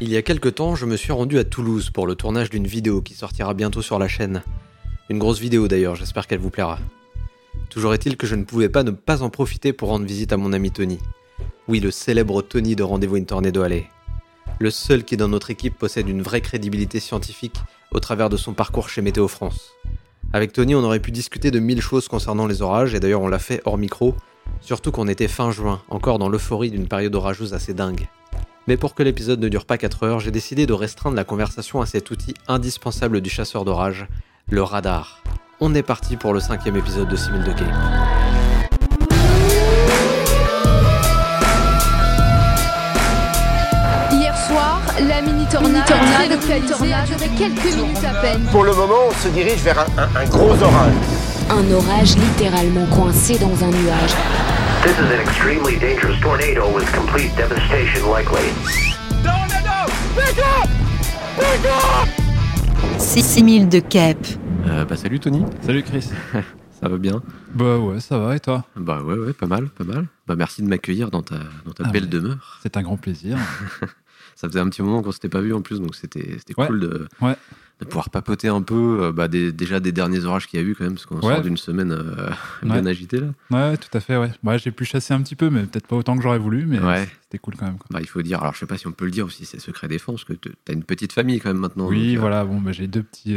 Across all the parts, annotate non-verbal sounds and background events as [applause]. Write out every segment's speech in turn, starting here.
Il y a quelque temps, je me suis rendu à Toulouse pour le tournage d'une vidéo qui sortira bientôt sur la chaîne. Une grosse vidéo d'ailleurs, j'espère qu'elle vous plaira. Toujours est-il que je ne pouvais pas ne pas en profiter pour rendre visite à mon ami Tony. Oui, le célèbre Tony de Rendez-vous une Tornado Alley. Le seul qui dans notre équipe possède une vraie crédibilité scientifique au travers de son parcours chez Météo France. Avec Tony, on aurait pu discuter de mille choses concernant les orages, et d'ailleurs on l'a fait hors micro, surtout qu'on était fin juin, encore dans l'euphorie d'une période orageuse assez dingue. Mais pour que l'épisode ne dure pas 4 heures, j'ai décidé de restreindre la conversation à cet outil indispensable du chasseur d'orage, le radar. On est parti pour le cinquième épisode de 6000 de soir, la mini tornade, tornade, très localisée a duré quelques minutes à peine. Pour le moment, on se dirige vers un, un- un gros orage. Un orage littéralement coincé dans un nuage. This is an extremely dangerous tornado with complete devastation likely. 6000 de Cap. Euh, bah salut Tony, Salut Chris. [laughs] ça va bien? Bah ouais, ça va et toi? Bah ouais, ouais, pas mal, pas mal. Bah merci de m'accueillir dans ta, dans ta Ah, belle mais- demeure. C'est un grand plaisir. [laughs] Ça faisait un petit moment qu'on s'était pas vu en plus, donc c'était c'était Ouais. cool de, Ouais. de pouvoir papoter un peu euh, bah, des- déjà des derniers orages qu'il y a eu quand même, parce qu'on Ouais. sort d'une semaine euh, bien agitée là. Ouais, tout à fait, ouais. Bah, j'ai pu chasser un petit peu, mais peut-être pas autant que j'aurais voulu, mais c'était cool quand même. quoi. Bah, il faut dire, alors je sais pas si on peut le dire ou si c'est secret défense, que te- t'as une petite famille quand même maintenant. Oui, donc, euh, voilà, bon, j'ai deux petits,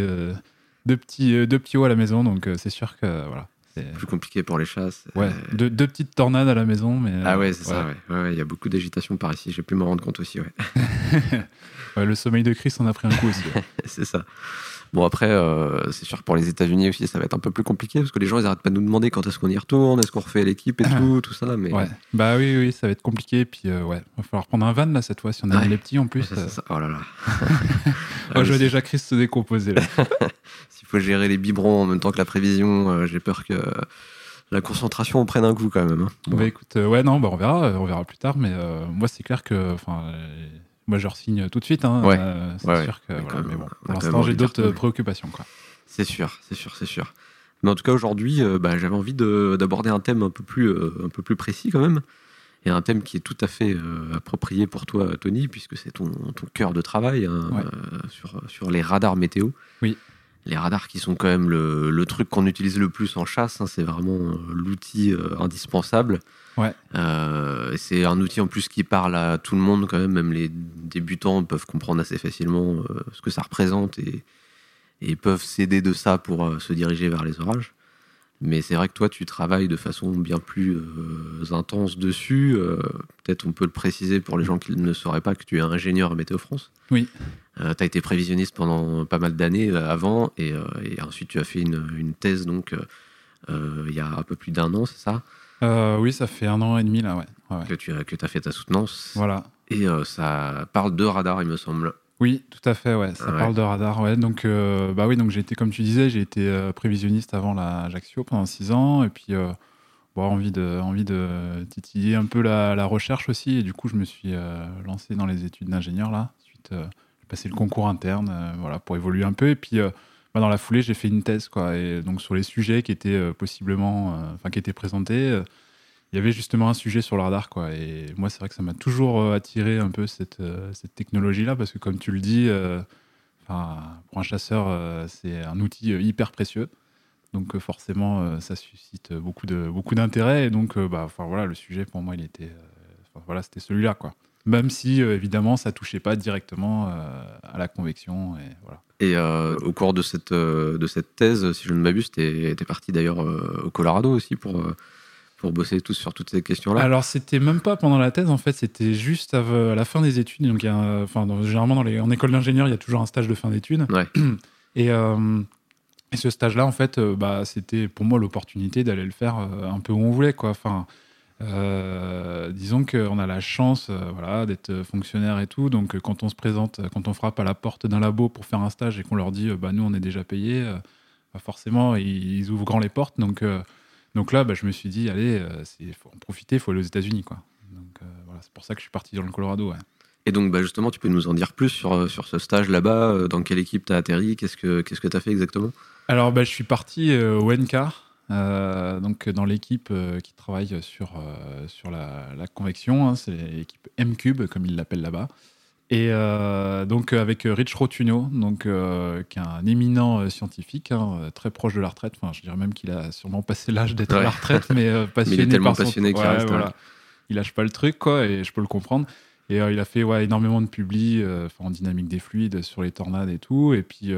deux, petits, deux petits hauts à la maison, donc c'est sûr que voilà. C'est- Plus compliqué pour les chasses. Ouais, Euh, deux, deux petites tornades à la maison, mais. Ah euh, ouais, c'est ça, ouais. Il y a beaucoup d'agitation par ici, j'ai pu m'en rendre compte aussi, ouais. [laughs] Le sommeil de Chris en a pris un coup aussi. [laughs] c'est ça. Bon, après, euh, c'est sûr que pour les États-Unis aussi, ça va être un peu plus compliqué parce que les gens, ils arrêtent pas de nous demander quand est-ce qu'on y retourne, est-ce qu'on refait l'équipe et [clears throat] tout, tout ça. Mais Ouais. Bah oui, oui, ça va être compliqué, puis euh, ouais, va falloir prendre un van là cette fois, si on a Ouais. les petits en plus. Ouais, euh. ça. Oh là là. Ah, [laughs] je vois déjà Chris se décomposer là. [laughs] S'il faut gérer les biberons en même temps que la prévision, euh, j'ai peur que la concentration prenne un coup quand même. hein. Bon. Bah écoute, ouais, non, bah on verra, on verra plus tard, mais moi c'est clair que, enfin, moi je re-signe tout de suite, hein, Ouais. euh, c'est Ouais, sûr que, ouais, voilà, mais bon, pour l'instant j'ai d'autres euh, préoccupations, quoi. C'est sûr, c'est sûr, c'est sûr. Mais en tout cas, aujourd'hui, euh, bah, j'avais envie de- d'aborder un thème un peu, plus, euh, un peu plus précis quand même. Et un thème qui est tout à fait approprié pour toi, Tony, puisque c'est ton, ton cœur de travail hein, sur, sur les radars météo. Oui. Les radars qui sont quand même le, le truc qu'on utilise le plus en chasse, hein, c'est vraiment euh, l'outil euh, indispensable. Ouais. Euh, c'est un outil en plus qui parle à tout le monde quand même, même les débutants peuvent comprendre assez facilement euh, ce que ça représente et, et peuvent s'aider de ça pour se diriger vers les orages. Mais c'est vrai que toi, tu travailles de façon bien plus intense dessus. Peut-être on peut le préciser pour les gens qui ne sauraient pas que tu es ingénieur à Météo France. Oui. Tu as été prévisionniste pendant pas mal d'années euh, avant et, euh, et ensuite tu as fait une, une thèse donc euh, euh, il y a un peu plus d'un an, c'est ça? Euh, oui, ça fait un an et demi là, ouais. Que tu as, que as fait ta soutenance. Voilà. Et euh, ça parle de radar, il me semble. Oui, tout à fait, ouais. Ça Ouais. parle de radar, ouais. Donc, euh, bah oui, donc j'ai été, comme tu disais, j'ai été euh, prévisionniste avant la Ajaccio pendant six ans, et puis euh, bon, envie de, envie de titiller un peu la, la recherche aussi, et du coup, je me suis euh, lancé dans les études d'ingénieur là. Euh, j'ai passé le concours interne, euh, voilà, pour évoluer un peu, et puis euh, bah, dans la foulée, j'ai fait une thèse, quoi. Et donc sur les sujets qui étaient euh, possiblement, enfin, qui étaient présentés. il y avait justement un sujet sur le radar, quoi. Et moi, c'est vrai que ça m'a toujours attiré un peu cette, cette technologie-là, parce que comme tu le dis, pour un chasseur, c'est un outil hyper précieux. Donc forcément, ça suscite beaucoup de beaucoup d'intérêt. Et donc, bah, voilà, le sujet pour moi, il était, voilà, c'était celui-là, quoi. Même si euh, évidemment, ça touchait pas directement euh, à la convection, et voilà. Et euh, au cours de cette, de cette thèse, si je ne m'abuse, tu es, parti d'ailleurs au Colorado aussi pour, pour bosser tous sur toutes ces questions-là. Alors, c'était même pas pendant la thèse, en fait, c'était juste à la fin des études. Donc, il y a un- enfin, dans- généralement, dans les, en école d'ingénieur, il y a toujours un stage de fin d'études. Ouais. [clears throat] Et, euh, et ce stage-là, en fait, bah, c'était pour moi l'opportunité d'aller le faire un peu où on voulait, quoi. Enfin, euh, disons qu'on a la chance euh, voilà, d'être fonctionnaire et tout. Donc, euh, quand on se présente, euh, quand on frappe à la porte d'un labo pour faire un stage et qu'on leur dit, euh, bah, nous, on est déjà payé, euh, bah, forcément, ils, ils ouvrent grand les portes. Donc, euh, donc là, bah, je me suis dit, allez, il faut en profiter, il faut aller aux États-Unis. Quoi. Donc, euh, voilà, c'est pour ça que je suis parti dans le Colorado. Ouais. Et donc, bah, justement, tu peux nous en dire plus sur, euh, sur ce stage là-bas, euh, dans quelle équipe tu as atterri, qu'est-ce que qu'est-ce que tu as fait exactement? Alors, bah, je suis parti euh, au NCAR. Euh, donc dans l'équipe euh, qui travaille sur, euh, sur la, la convection. hein, c'est l'équipe M-Cube, comme ils l'appellent là-bas. Et donc avec Rich Rotunio, donc, qui est un éminent scientifique, hein, très proche de la retraite. Enfin, je dirais même qu'il a sûrement passé l'âge d'être à la retraite, mais [laughs] passionné tellement par son- passionné qu'il Ouais, reste, voilà. ouais. Il lâche pas le truc, quoi, et je peux le comprendre. Et il a fait ouais, énormément de publis en dynamique des fluides sur les tornades et tout. Et puis,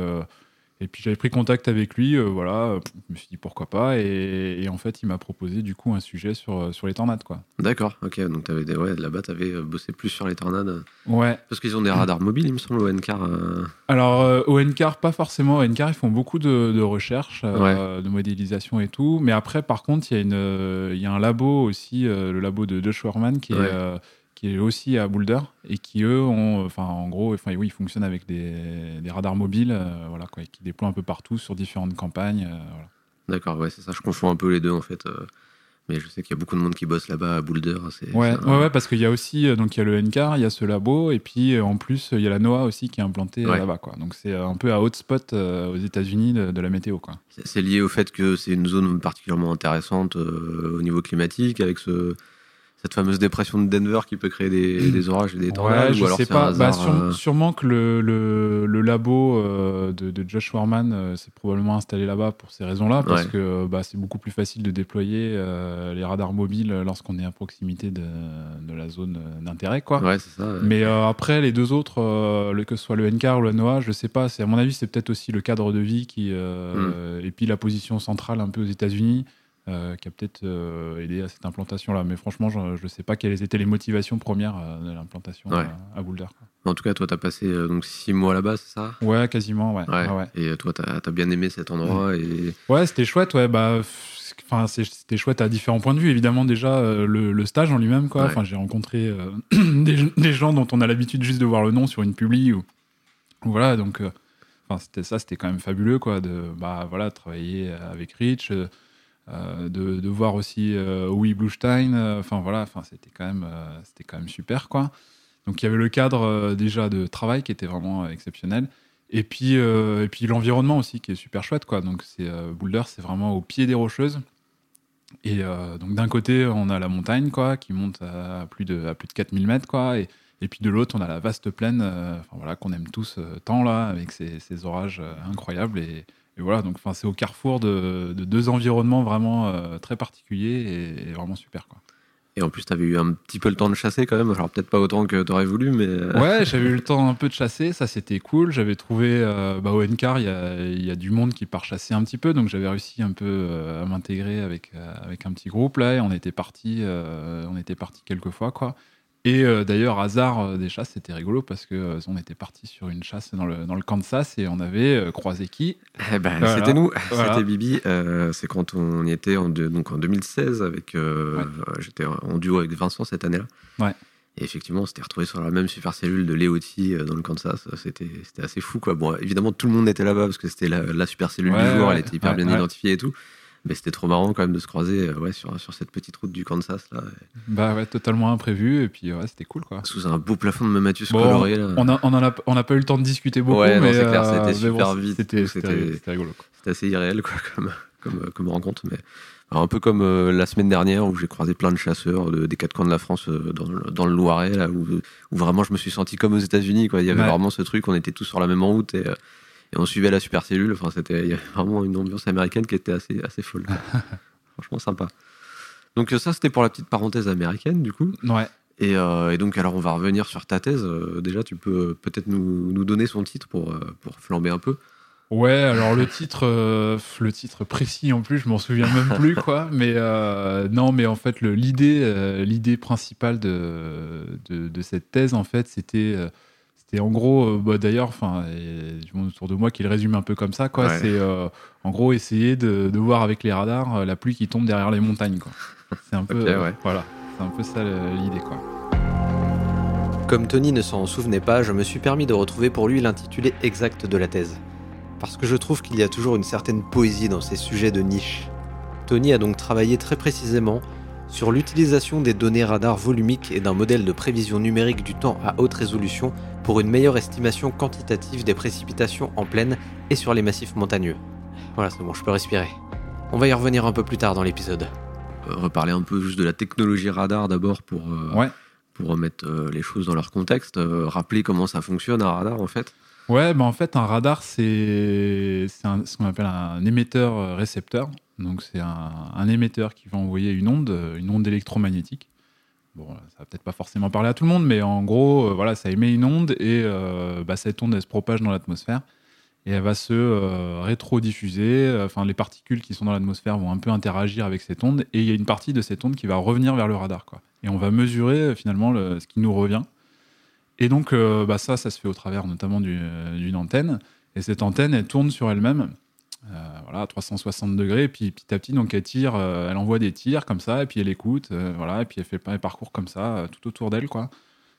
et puis j'avais pris contact avec lui, euh, voilà, je me suis dit pourquoi pas. Et, et en fait, il m'a proposé du coup un sujet sur, euh, sur les tornades, quoi. D'accord, ok. Donc t'avais des... ouais, là-bas, t'avais euh, bossé plus sur les tornades. Ouais. Parce qu'ils ont des radars mobiles, il me semble, au NCAR. euh, Alors, euh, au NCAR, pas forcément. Au NCAR, ils font beaucoup de, de recherches, euh, de modélisation et tout. Mais après, par contre, il y, a une, y a un labo aussi, le labo de Josh qui, Ouais. est, qui est aussi à Boulder et qui, eux, ont, enfin, en gros, enfin, oui, ils fonctionnent avec des, des radars mobiles, euh, voilà, quoi, et qui déploient un peu partout sur différentes campagnes. euh, voilà. D'accord, ouais, c'est ça. Je confonds un peu les deux, en fait. euh, Mais je sais qu'il y a beaucoup de monde qui bosse là-bas à Boulder. C'est, Ouais, c'est un- ouais, ouais, parce qu'il y a aussi, donc il y a le NCAR, il y a ce labo, et puis en plus, il y a la NOAA aussi qui est implantée Ouais. là-bas, quoi. Donc c'est un peu à hotspot aux États-Unis de, de la météo, quoi. C'est c'est lié au fait que c'est une zone particulièrement intéressante au niveau climatique, avec ce, cette fameuse dépression de Denver qui peut créer des, des orages et des tornades. Ouais, je ou alors sais pas. un Bah, hasard, sûre- euh, Sûrement que le, le, le labo euh, de, de Josh Warman euh, s'est probablement installé là-bas pour ces raisons-là, parce Ouais. que bah, c'est beaucoup plus facile de déployer euh, les radars mobiles lorsqu'on est à proximité de, de la zone d'intérêt, quoi. Ouais, c'est ça. ouais. Mais après, les deux autres, le- que ce soit le NCAR ou la NOAA, je sais pas. C'est à mon avis, c'est peut-être aussi le cadre de vie qui Hmm. et puis la position centrale un peu aux États-Unis euh, qui a peut-être euh, aidé à cette implantation-là. Mais franchement, je ne sais pas quelles étaient les motivations premières euh, de l'implantation Ouais. à Boulder. En tout cas, toi, t'as passé euh, donc six mois là-bas, c'est ça? Ouais, quasiment, ouais. Ouais. Ouais, ouais. Et toi, t'as as bien aimé cet endroit et Ouais, c'était chouette, ouais. Bah, enfin, c'était chouette à différents points de vue. Évidemment, déjà, le, le stage en lui-même, quoi. Enfin, j'ai rencontré [clears throat] des, des gens dont on a l'habitude juste de voir le nom sur une publi ou, ou voilà. Donc, enfin, c'était ça, c'était quand même fabuleux, quoi. De, bah, voilà, travailler avec Rich, de, de voir aussi euh, Howie Bluestein. euh, Enfin, voilà, c'était quand même, euh, quand même super, quoi. Donc, il y avait le cadre euh, déjà de travail qui était vraiment euh, exceptionnel. Et puis, euh, puis l'environnement aussi qui est super chouette quoi. Donc c'est euh, Boulder, c'est vraiment au pied des rocheuses. Et euh, donc d'un côté on a la montagne quoi qui monte à plus de à plus de 4000 mètres quoi. Et, et puis de l'autre on a la vaste plaine, euh, voilà qu'on aime tous euh, tant là avec ces, orages euh, incroyables et, et voilà donc c'est au carrefour de, de deux environnements vraiment euh, très particuliers et, et vraiment super quoi. Et en plus, t'avais eu un petit peu le temps de chasser quand même. Alors, peut-être pas autant que t'aurais voulu, mais. euh, Ouais, [laughs] j'avais eu le temps un peu de chasser, ça c'était cool. J'avais trouvé, euh, bah, au NCAR, il y a, il y a du monde qui part chasser un petit peu, donc j'avais réussi un peu euh, à m'intégrer avec, avec un petit groupe là, et on était parti, on était parti quelques fois quoi. Et euh, d'ailleurs, hasard euh, des chasses, c'était rigolo parce que euh, on était parti sur une chasse dans le, dans le Kansas et on avait euh, croisé qui? Eh ben, Voilà. C'était nous, Voilà. c'était Bibi. Euh, c'est quand on y était en, deux- donc en 2016 avec. Ouais. J'étais en duo avec Vincent cette année-là. Ouais. Et effectivement, on s'était retrouvé sur la même super cellule de Léoti euh, dans le Kansas. C'était c'était assez fou, quoi. Bon, évidemment, tout le monde était là-bas parce que c'était la, la super cellule Ouais, du jour. ouais, Elle était hyper ouais, bien ouais. identifiée et tout. Mais c'était trop marrant quand même de se croiser euh, ouais, sur, sur cette petite route du Kansas là, Bah ouais, totalement imprévu, et puis ouais, c'était cool quoi. sous un beau plafond de Mammatus Bon, coloré. Là. On a, on a, on n'a pas eu le temps de discuter beaucoup, Ouais, mais c'est clair, euh, c'était super vite, C'était rigolo. C'était assez irréel quoi, [laughs] comme, comme, euh, comme rencontre. Mais alors, un peu comme euh, la semaine dernière où j'ai croisé plein de chasseurs de- des quatre coins de la France euh, dans, le- dans le Loiret, là, où, où vraiment je me suis senti comme aux États-Unis. Il y avait Ouais. vraiment ce truc, on était tous sur la même route et, et on suivait la super cellule. Enfin, c'était il y avait vraiment une ambiance américaine qui était assez, assez folle. [laughs] Franchement sympa. Donc ça, c'était pour la petite parenthèse américaine, du coup. Ouais. Et, euh, et donc, alors, on va revenir sur ta thèse. Euh, déjà, tu peux euh, peut-être nous, nous donner son titre pour, pour flamber un peu. Ouais, alors le titre, euh, le titre précis en plus, je m'en souviens même plus [laughs] quoi. Mais euh, non, mais en fait, l'idée, l'idée principale de, de, de cette thèse, en fait, c'était, c'était en gros, euh, bah, d'ailleurs, enfin, du monde autour de moi qui le résume un peu comme ça, quoi. Ouais. C'est euh, en gros essayer de, de voir avec les radars euh, la pluie qui tombe derrière les montagnes, quoi. C'est un peu, euh, ouais. voilà, c'est un peu ça l'idée, quoi. Comme Tony ne s'en souvenait pas, je me suis permis de retrouver pour lui l'intitulé exact de la thèse. Parce que je trouve qu'il y a toujours une certaine poésie dans ces sujets de niche. Tony a donc travaillé très précisément sur l'utilisation des données radar volumiques et d'un modèle de prévision numérique du temps à haute résolution pour une meilleure estimation quantitative des précipitations en plaine et sur les massifs montagneux. Voilà, c'est bon, je peux respirer. On va y revenir un peu plus tard dans l'épisode. Euh, reparler un peu juste de la technologie radar d'abord pour, euh, Ouais. pour remettre euh, les choses dans leur contexte. Euh, rappeler comment ça fonctionne un radar en fait. Ouais, bah en fait, un radar, c'est ce qu'on appelle un émetteur-récepteur. Donc, c'est un, un émetteur qui va envoyer une onde, une onde électromagnétique. Bon, ça va peut-être pas forcément parler à tout le monde, mais en gros, euh, voilà, ça émet une onde et euh, bah, cette onde, elle se propage dans l'atmosphère et elle va se euh, rétro-diffuser. Enfin, les particules qui sont dans l'atmosphère vont un peu interagir avec cette onde et il y a une partie de cette onde qui va revenir vers le radar. Quoi. Et on va mesurer euh, finalement le- ce qui nous revient. Et donc, euh, bah, ça, ça se fait au travers notamment du- euh, d'une antenne. Et cette antenne, elle tourne sur elle-même, euh, voilà, à 360 degrés. Puis petit à petit, donc, elle tire, euh, elle envoie des tirs comme ça, et puis elle écoute, euh, voilà, et puis elle fait un parcours comme ça, euh, tout autour d'elle, quoi,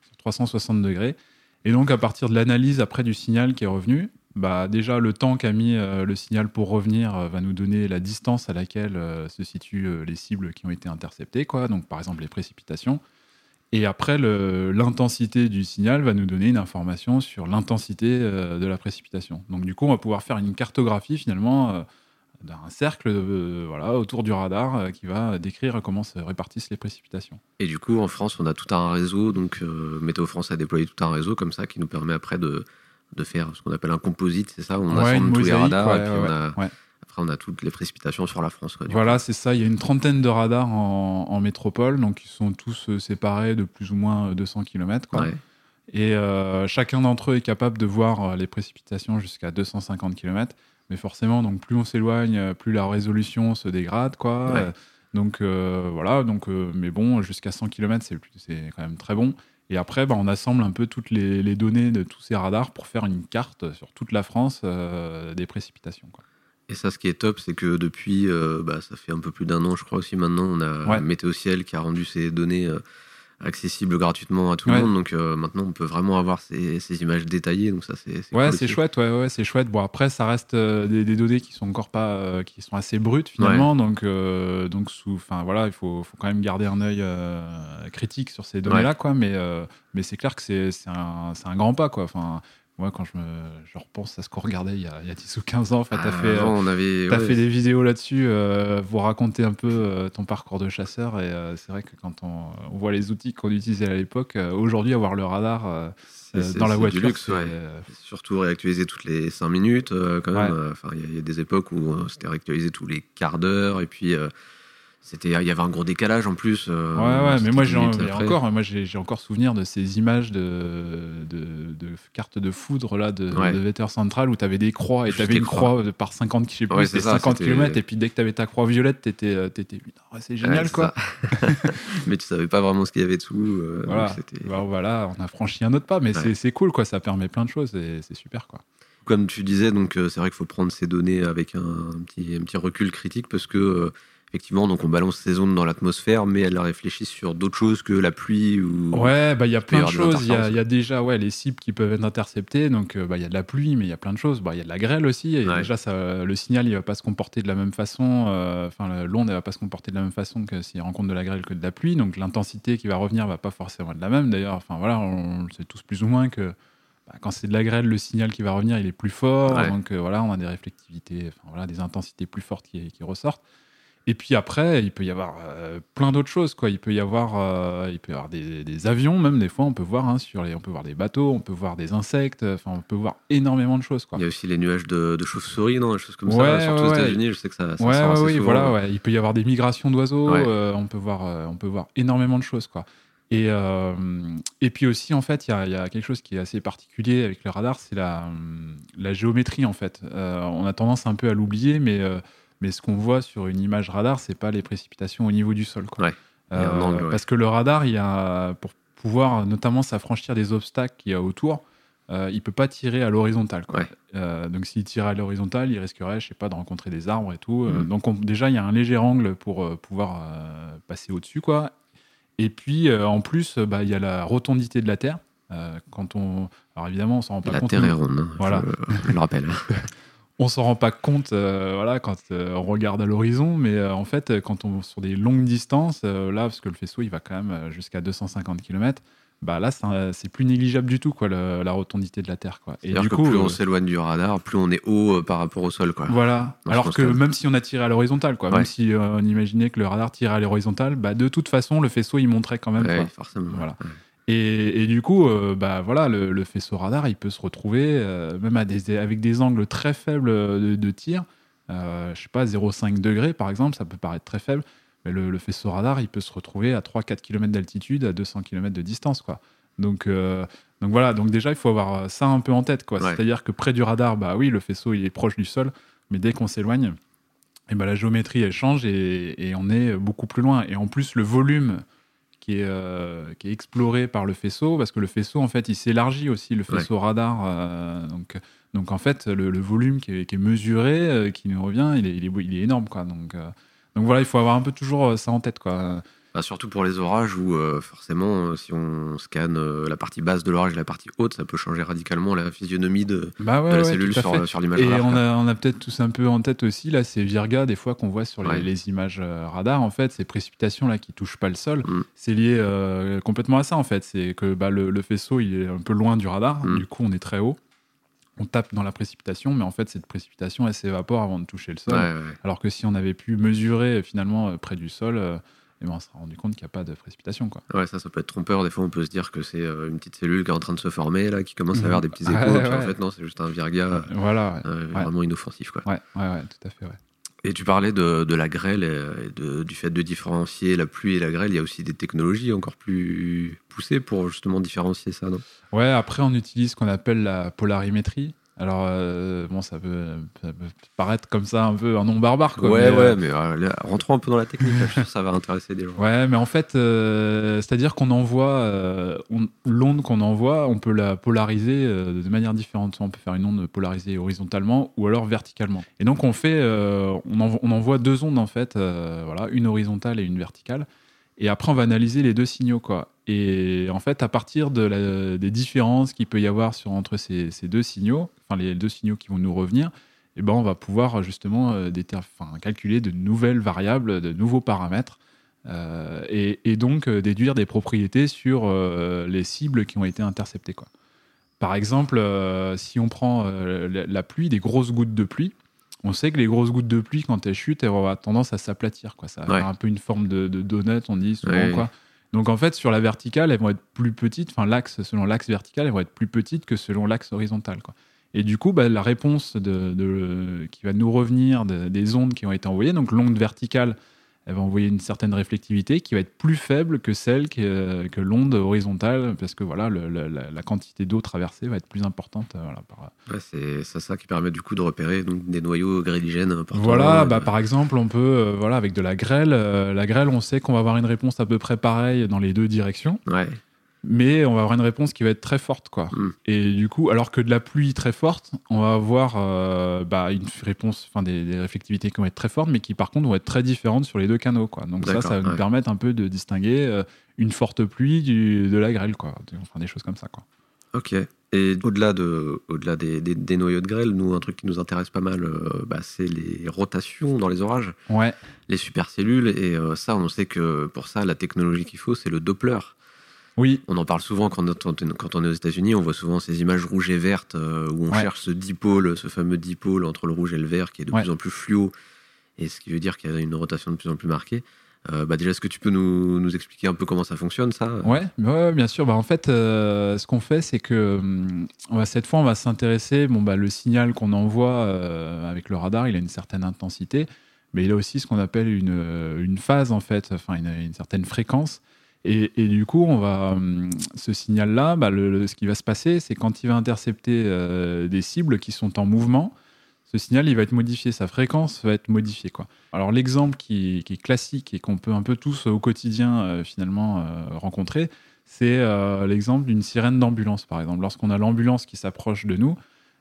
sur 360 degrés. Et donc, à partir de l'analyse après du signal qui est revenu, bah, déjà, le temps qu'a mis euh, le signal pour revenir euh, va nous donner la distance à laquelle euh, se situent euh, les cibles qui ont été interceptées, quoi. Donc, par exemple, les précipitations. Et après, l'intensité du signal va nous donner une information sur l'intensité euh, de la précipitation. Donc, du coup, on va pouvoir faire une cartographie finalement euh, d'un cercle euh, voilà, autour du radar qui va décrire comment se répartissent les précipitations. Et du coup, en France, on a tout un réseau. Donc, Météo France a déployé tout un réseau comme ça qui nous permet après de, de faire ce qu'on appelle un composite, c'est ça? Où On Ouais, assemble tous les radars ouais, et puis ouais, on a, ouais. Après on a toutes les précipitations sur la France. Quoi, Voilà, c'est ça. Il y a une trentaine de radars en, en métropole, donc ils sont tous euh, séparés de plus ou moins 200 km. coup. Quoi. Ouais. Et euh, chacun d'entre eux est capable de voir euh, les précipitations jusqu'à 250 km. Mais forcément, donc plus on s'éloigne, euh, plus la résolution se dégrade, quoi. Ouais. Euh, donc euh, voilà, donc euh, mais bon, jusqu'à 100 km, c'est quand même très bon. Et après, bah, on assemble un peu toutes les, les données de tous ces radars pour faire une carte sur toute la France euh, des précipitations. Quoi. Et ça, ce qui est top, c'est que depuis, euh, bah, ça fait un peu plus d'un an, je crois aussi maintenant, on a Ouais. Météo Ciel qui a rendu ces données euh, accessibles gratuitement à tout Ouais. le monde. Donc euh, maintenant, on peut vraiment avoir ces, ces images détaillées. Donc ça, c'est Ouais, c'est chouette, ouais, ouais, c'est chouette. Bon, après, ça reste des, des données qui sont encore pas, qui sont assez brutes finalement, donc, donc sous, enfin voilà, il faut, faut quand même garder un œil critique sur ces données-là, quoi. Mais, mais c'est clair que c'est, un, un grand pas, quoi. Enfin, moi, quand je me, je repense à ce qu'on regardait il y, a, il y a 10 ou 15 ans, enfin, t'as Ah, fait, euh, avant, on avait. T'as ouais, fait des vidéos là-dessus, euh, vous raconter un peu euh, ton parcours de chasseur et euh, c'est vrai que quand on, on voit les outils qu'on utilisait à l'époque, euh, aujourd'hui avoir le radar euh, euh, dans la c'est voiture, du luxe, ouais. euh, Surtout réactualiser toutes les 5 minutes, euh, quand même. Ouais. Euh, Enfin, il y y, a des époques où euh, c'était réactualisé tous les quarts d'heure, et puis euh, c'était, il y avait un gros décalage en plus. euh, Ouais, ouais, mais moi j'ai encore, moi j'ai encore souvenir de ces images de, de, de cartes de foudre là de, Ouais. de Vetter Central où t'avais des croix et t'avais des une croix. croix de- par 50 je sais plus, Ouais, c'était c'est ça, 50 c'était- km et puis dès que t'avais ta croix violette t'étais euh, t'étais putain, ouais, c'est génial quoi. [laughs] mais tu savais pas vraiment ce qu'il y avait dessous. euh, Voilà. Bah, voilà, on a franchi un autre pas, mais c'est- cool quoi, ça permet plein de choses et c'est super quoi. Comme tu disais, donc euh, c'est vrai qu'il faut prendre ces données avec un, un petit, un petit recul critique parce que euh, effectivement, donc on balance ces ondes dans l'atmosphère, mais elles réfléchissent sur d'autres choses que la pluie ou. Ouais, bah il y a plein de choses. Il y, a- interférences. il y a déjà ouais, les cibles qui peuvent être interceptées. Donc euh, bah, il y a de la pluie, mais il y a plein de choses. Bah, Il y a de la grêle aussi. Et Ouais. déjà, ça, le signal, il va pas se comporter de la même façon. euh, Enfin, l'onde, elle va pas se comporter de la même façon que s'il rencontre de la grêle que de la pluie. Donc l'intensité qui va revenir va pas forcément être la même. D'ailleurs, enfin voilà, on le sait tous plus ou moins que bah, quand c'est de la grêle, le signal qui va revenir, il est plus fort. Ouais. Donc euh, voilà, on a des réflectivités, enfin voilà, des intensités plus fortes qui, qui ressortent. Et puis après, il peut y avoir euh, plein d'autres choses. Quoi. Il peut y avoir, euh, il peut y avoir des, des avions, même des fois, on peut voir hein, sur les, on peut voir des bateaux, on peut voir des insectes. Enfin, on peut voir énormément de choses. Quoi. Il y a aussi les nuages de, de chauves-souris, non Des choses comme Ouais, ça. Surtout ouais, aux. États-Unis, je sais que ça, ça Ouais, sort assez oui, souvent. voilà. Ouais. Il peut y avoir des migrations d'oiseaux. Euh, on peut voir, on peut voir énormément de choses. Quoi. Et, et puis aussi, en fait, il y a, il y a quelque chose qui est assez particulier avec le radar, c'est la, hum, la géométrie, en fait. On a tendance un peu à l'oublier, mais, mais ce qu'on voit sur une image radar, c'est pas les précipitations au niveau du sol. Quoi. Ouais. Euh, angle, ouais. Parce que le radar, il y a, pour pouvoir notamment s'affranchir des obstacles qu'il y a autour, euh, il peut pas tirer à l'horizontale. Ouais. Euh, donc s'il tirait à l'horizontale, il risquerait, je sais pas, de rencontrer des arbres et tout. Euh, Mhm. donc on- déjà, il y a un léger angle pour pouvoir passer au-dessus, quoi. Et puis en plus, bah, il y a la rotondité de la Terre. Quand on, alors évidemment, on s'en rend pas La compte. Terre nous. est ronde, hein, Voilà. je, je le rappelle. [laughs] on s'en rend pas compte euh, voilà, quand euh, on regarde à l'horizon, mais euh, en fait, quand on sur des longues distances, là, parce que le faisceau il va quand même jusqu'à 250 km, bah là, c'est plus négligeable du tout, quoi, le- la rotondité de la Terre. Quoi. Et du que coup, plus on s'éloigne du radar, plus on est haut par rapport au sol. Quoi. voilà. Alors que que- même si on a tiré à l'horizontale, quoi, Ouais. même si on imaginait que le radar tirait à l'horizontale, bah, de toute façon, le faisceau il montrait quand même. Ouais, quoi. forcément. Voilà. Ouais. Et, et du coup, euh, bah voilà, le, le faisceau radar, il peut se retrouver euh, même à des, avec des angles très faibles de, de tir. Euh, je sais pas, 0,5 degrés par exemple, ça peut paraître très faible, mais le, le faisceau radar, il peut se retrouver à 3-4 km d'altitude, à 200 km de distance, quoi. Donc, euh, donc voilà, donc déjà, il faut avoir ça un peu en tête, quoi. Ouais. C'est-à-dire que près du radar, bah oui, le faisceau, il est proche du sol, mais dès qu'on s'éloigne, et ben la géométrie, elle change et, et on est beaucoup plus loin. Et en plus, le volume qui est, euh, qui est exploré par le faisceau, parce que le faisceau, en fait, il s'élargit aussi, le faisceau radar. euh, donc, donc, en fait, le, le volume qui est, qui est mesuré, euh, qui nous revient, il est, il est, il est énorme. Quoi. Donc, donc voilà, il faut avoir un peu toujours ça en tête. Quoi. Bah, surtout pour les orages où euh, forcément, euh, si on scanne euh, la partie basse de l'orage et la partie haute, ça peut changer radicalement la physionomie de, Bah ouais, de la ouais, cellule sur, sur l'image Et radar. on a, on a peut-être tous un peu en tête aussi, là, ces virgas, des fois qu'on voit sur les, Ouais. les images radar, en fait, ces précipitations là qui touchent pas le sol, Mm. c'est lié euh, complètement à ça, en fait. C'est que bah, le, le faisceau, il est un peu loin du radar, Mm. du coup, on est très haut. On tape dans la précipitation, mais en fait, cette précipitation, elle s'évapore avant de toucher le sol. Ouais, ouais. Alors que si on avait pu mesurer finalement près du sol, euh, eh ben, on s'est rendu compte qu'il n'y a pas de précipitation. Quoi. Ouais, ça, ça peut être trompeur. Des fois, on peut se dire que c'est euh, une petite cellule qui est en train de se former, là, qui commence à Mhm. avoir des petits [laughs] échos. Ouais, en fait, non, c'est juste un virga Voilà, euh, Ouais. vraiment inoffensif. Quoi. Ouais, ouais, tout à fait. Et tu parlais de, de la grêle et, et de- du fait de différencier la pluie et la grêle. Il y a aussi des technologies encore plus poussées pour justement différencier ça, non? Ouais, après, on utilise ce qu'on appelle la polarimétrie. Alors, euh, bon, ça peut, ça peut paraître comme ça un peu un nom barbare. Quoi, Ouais, mais, ouais, euh, mais euh, rentrons un peu dans la technique. là, je suis sûr que ça va intéresser des gens. Ouais, mais en fait, euh, c'est-à-dire qu'on envoie on- l'onde qu'on envoie, on peut la polariser de manière différente. Soit on peut faire une onde polarisée horizontalement ou alors verticalement. Et donc on fait, on, envo- on envoie deux ondes en fait, voilà, une horizontale et une verticale. Et après, on va analyser les deux signaux, quoi. Et en fait, à partir de la- des différences qu'il peut y avoir sur, entre ces, ces deux signaux, enfin les deux signaux qui vont nous revenir, eh ben, on va pouvoir justement euh, enfin, calculer de nouvelles variables, de nouveaux paramètres, euh, et, et donc euh, déduire des propriétés sur euh, les cibles qui ont été interceptées. Quoi. Par exemple, euh, si on prend euh, la pluie, des grosses gouttes de pluie, on sait que les grosses gouttes de pluie, quand elles chutent, elles avoir tendance à s'aplatir. Quoi. Ça va Ouais. un peu une forme de, de donut, on dit souvent. Ouais. Quoi. Donc en fait, sur la verticale, elles vont être plus petites, enfin l'axe, selon l'axe vertical, elles vont être plus petites que selon l'axe horizontal. Quoi. Et du coup, bah, la réponse de, de- qui va nous revenir de- des ondes qui ont été envoyées, donc l'onde verticale, elle va envoyer une certaine réflectivité qui va être plus faible que celle que, euh, que l'onde horizontale, parce que voilà, le- la, la quantité d'eau traversée va être plus importante. euh, voilà, par- Ouais, c'est ça qui permet du coup de repérer donc, des noyaux gréligènes importants. Voilà, Euh, bah, par exemple, on peut, euh, voilà, avec de la grêle, euh, la grêle, on sait qu'on va avoir une réponse à peu près pareille dans les deux directions, Ouais, mais on va avoir une réponse qui va être très forte, quoi. Mm. Et du coup, alors que de la pluie très forte, on va avoir euh, bah, une réponse, enfin des, des réflectivités qui vont être très fortes, mais qui par contre vont être très différentes sur les deux canaux, quoi. Donc ça, ça va nous permettre un peu de distinguer euh, une forte pluie du- de la grêle, quoi. Enfin des choses comme ça, quoi. ok. Et au-delà de, au-delà des, des- des noyaux de grêle, nous, un truc qui nous intéresse pas mal, euh, bah, c'est les rotations dans les orages, Ouais. les supercellules. Et euh, ça, on sait que pour ça, la technologie qu'il faut, c'est le Doppler. Oui. On en parle souvent quand, on- quand on est aux États-Unis, on voit souvent ces images rouges et vertes euh, où on Ouais. cherche ce dipôle, ce fameux dipôle entre le rouge et le vert qui est de Ouais. plus en plus fluo, et ce qui veut dire qu'il y a une rotation de plus en plus marquée. Euh, bah déjà, est-ce que tu peux nous, nous expliquer un peu comment ça fonctionne, ça? Ouais, ouais, bien sûr. Bah, en fait, euh, ce qu'on fait, c'est que hum, cette fois, on va s'intéresser. Bon, bah, le signal qu'on envoie avec le radar, il a une certaine intensité, mais il a aussi ce qu'on appelle une, une phase, en fait, enfin une, une certaine fréquence. Et, du coup, on va, hum, ce signal-là, bah, ce qui va se passer, c'est quand il va intercepter euh, des cibles qui sont en mouvement, ce signal, il va être modifié, sa fréquence va être modifiée. Quoi. Alors l'exemple qui, est classique et qu'on peut un peu tous au quotidien euh, finalement euh, rencontrer, c'est euh, l'exemple d'une sirène d'ambulance, par exemple. Lorsqu'on a l'ambulance qui s'approche de nous,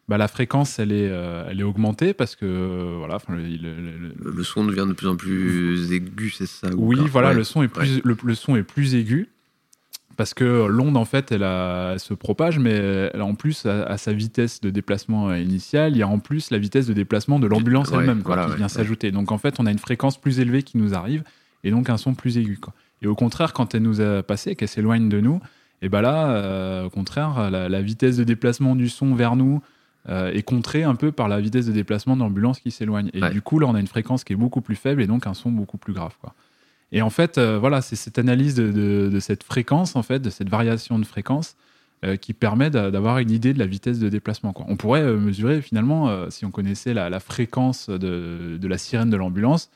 bah, la fréquence, elle est, euh, elle est augmentée parce que euh, voilà, le- le- le- le, son devient de plus en plus aigu, c'est ça ou oui, voilà, Ouais. le son est plus, le, le son est plus aigu Parce que l'onde, en fait, elle, a- elle se propage, mais elle, en plus, à, à sa vitesse de déplacement euh, initiale, il y a en plus la vitesse de déplacement de l'ambulance Ouais, elle-même voilà, qui ouais, vient ouais. s'ajouter. Donc, en fait, on a une fréquence plus élevée qui nous arrive et donc un son plus aigu. Quoi. Et au contraire, quand elle nous a passé, qu'elle s'éloigne de nous, et ben là, euh, au contraire, la, la vitesse de déplacement du son vers nous euh, est contrée un peu par la vitesse de déplacement de l'ambulance qui s'éloigne. Et Ouais. du coup, là, on a une fréquence qui est beaucoup plus faible et donc un son beaucoup plus grave. Quoi. Et en fait, euh, voilà, c'est cette analyse de, de- de cette fréquence, en fait, de cette variation de fréquence, euh, qui permet d'a- d'avoir une idée de la vitesse de déplacement. Quoi. On pourrait euh, mesurer finalement, euh, si on connaissait la, la fréquence de, de la sirène de l'ambulance,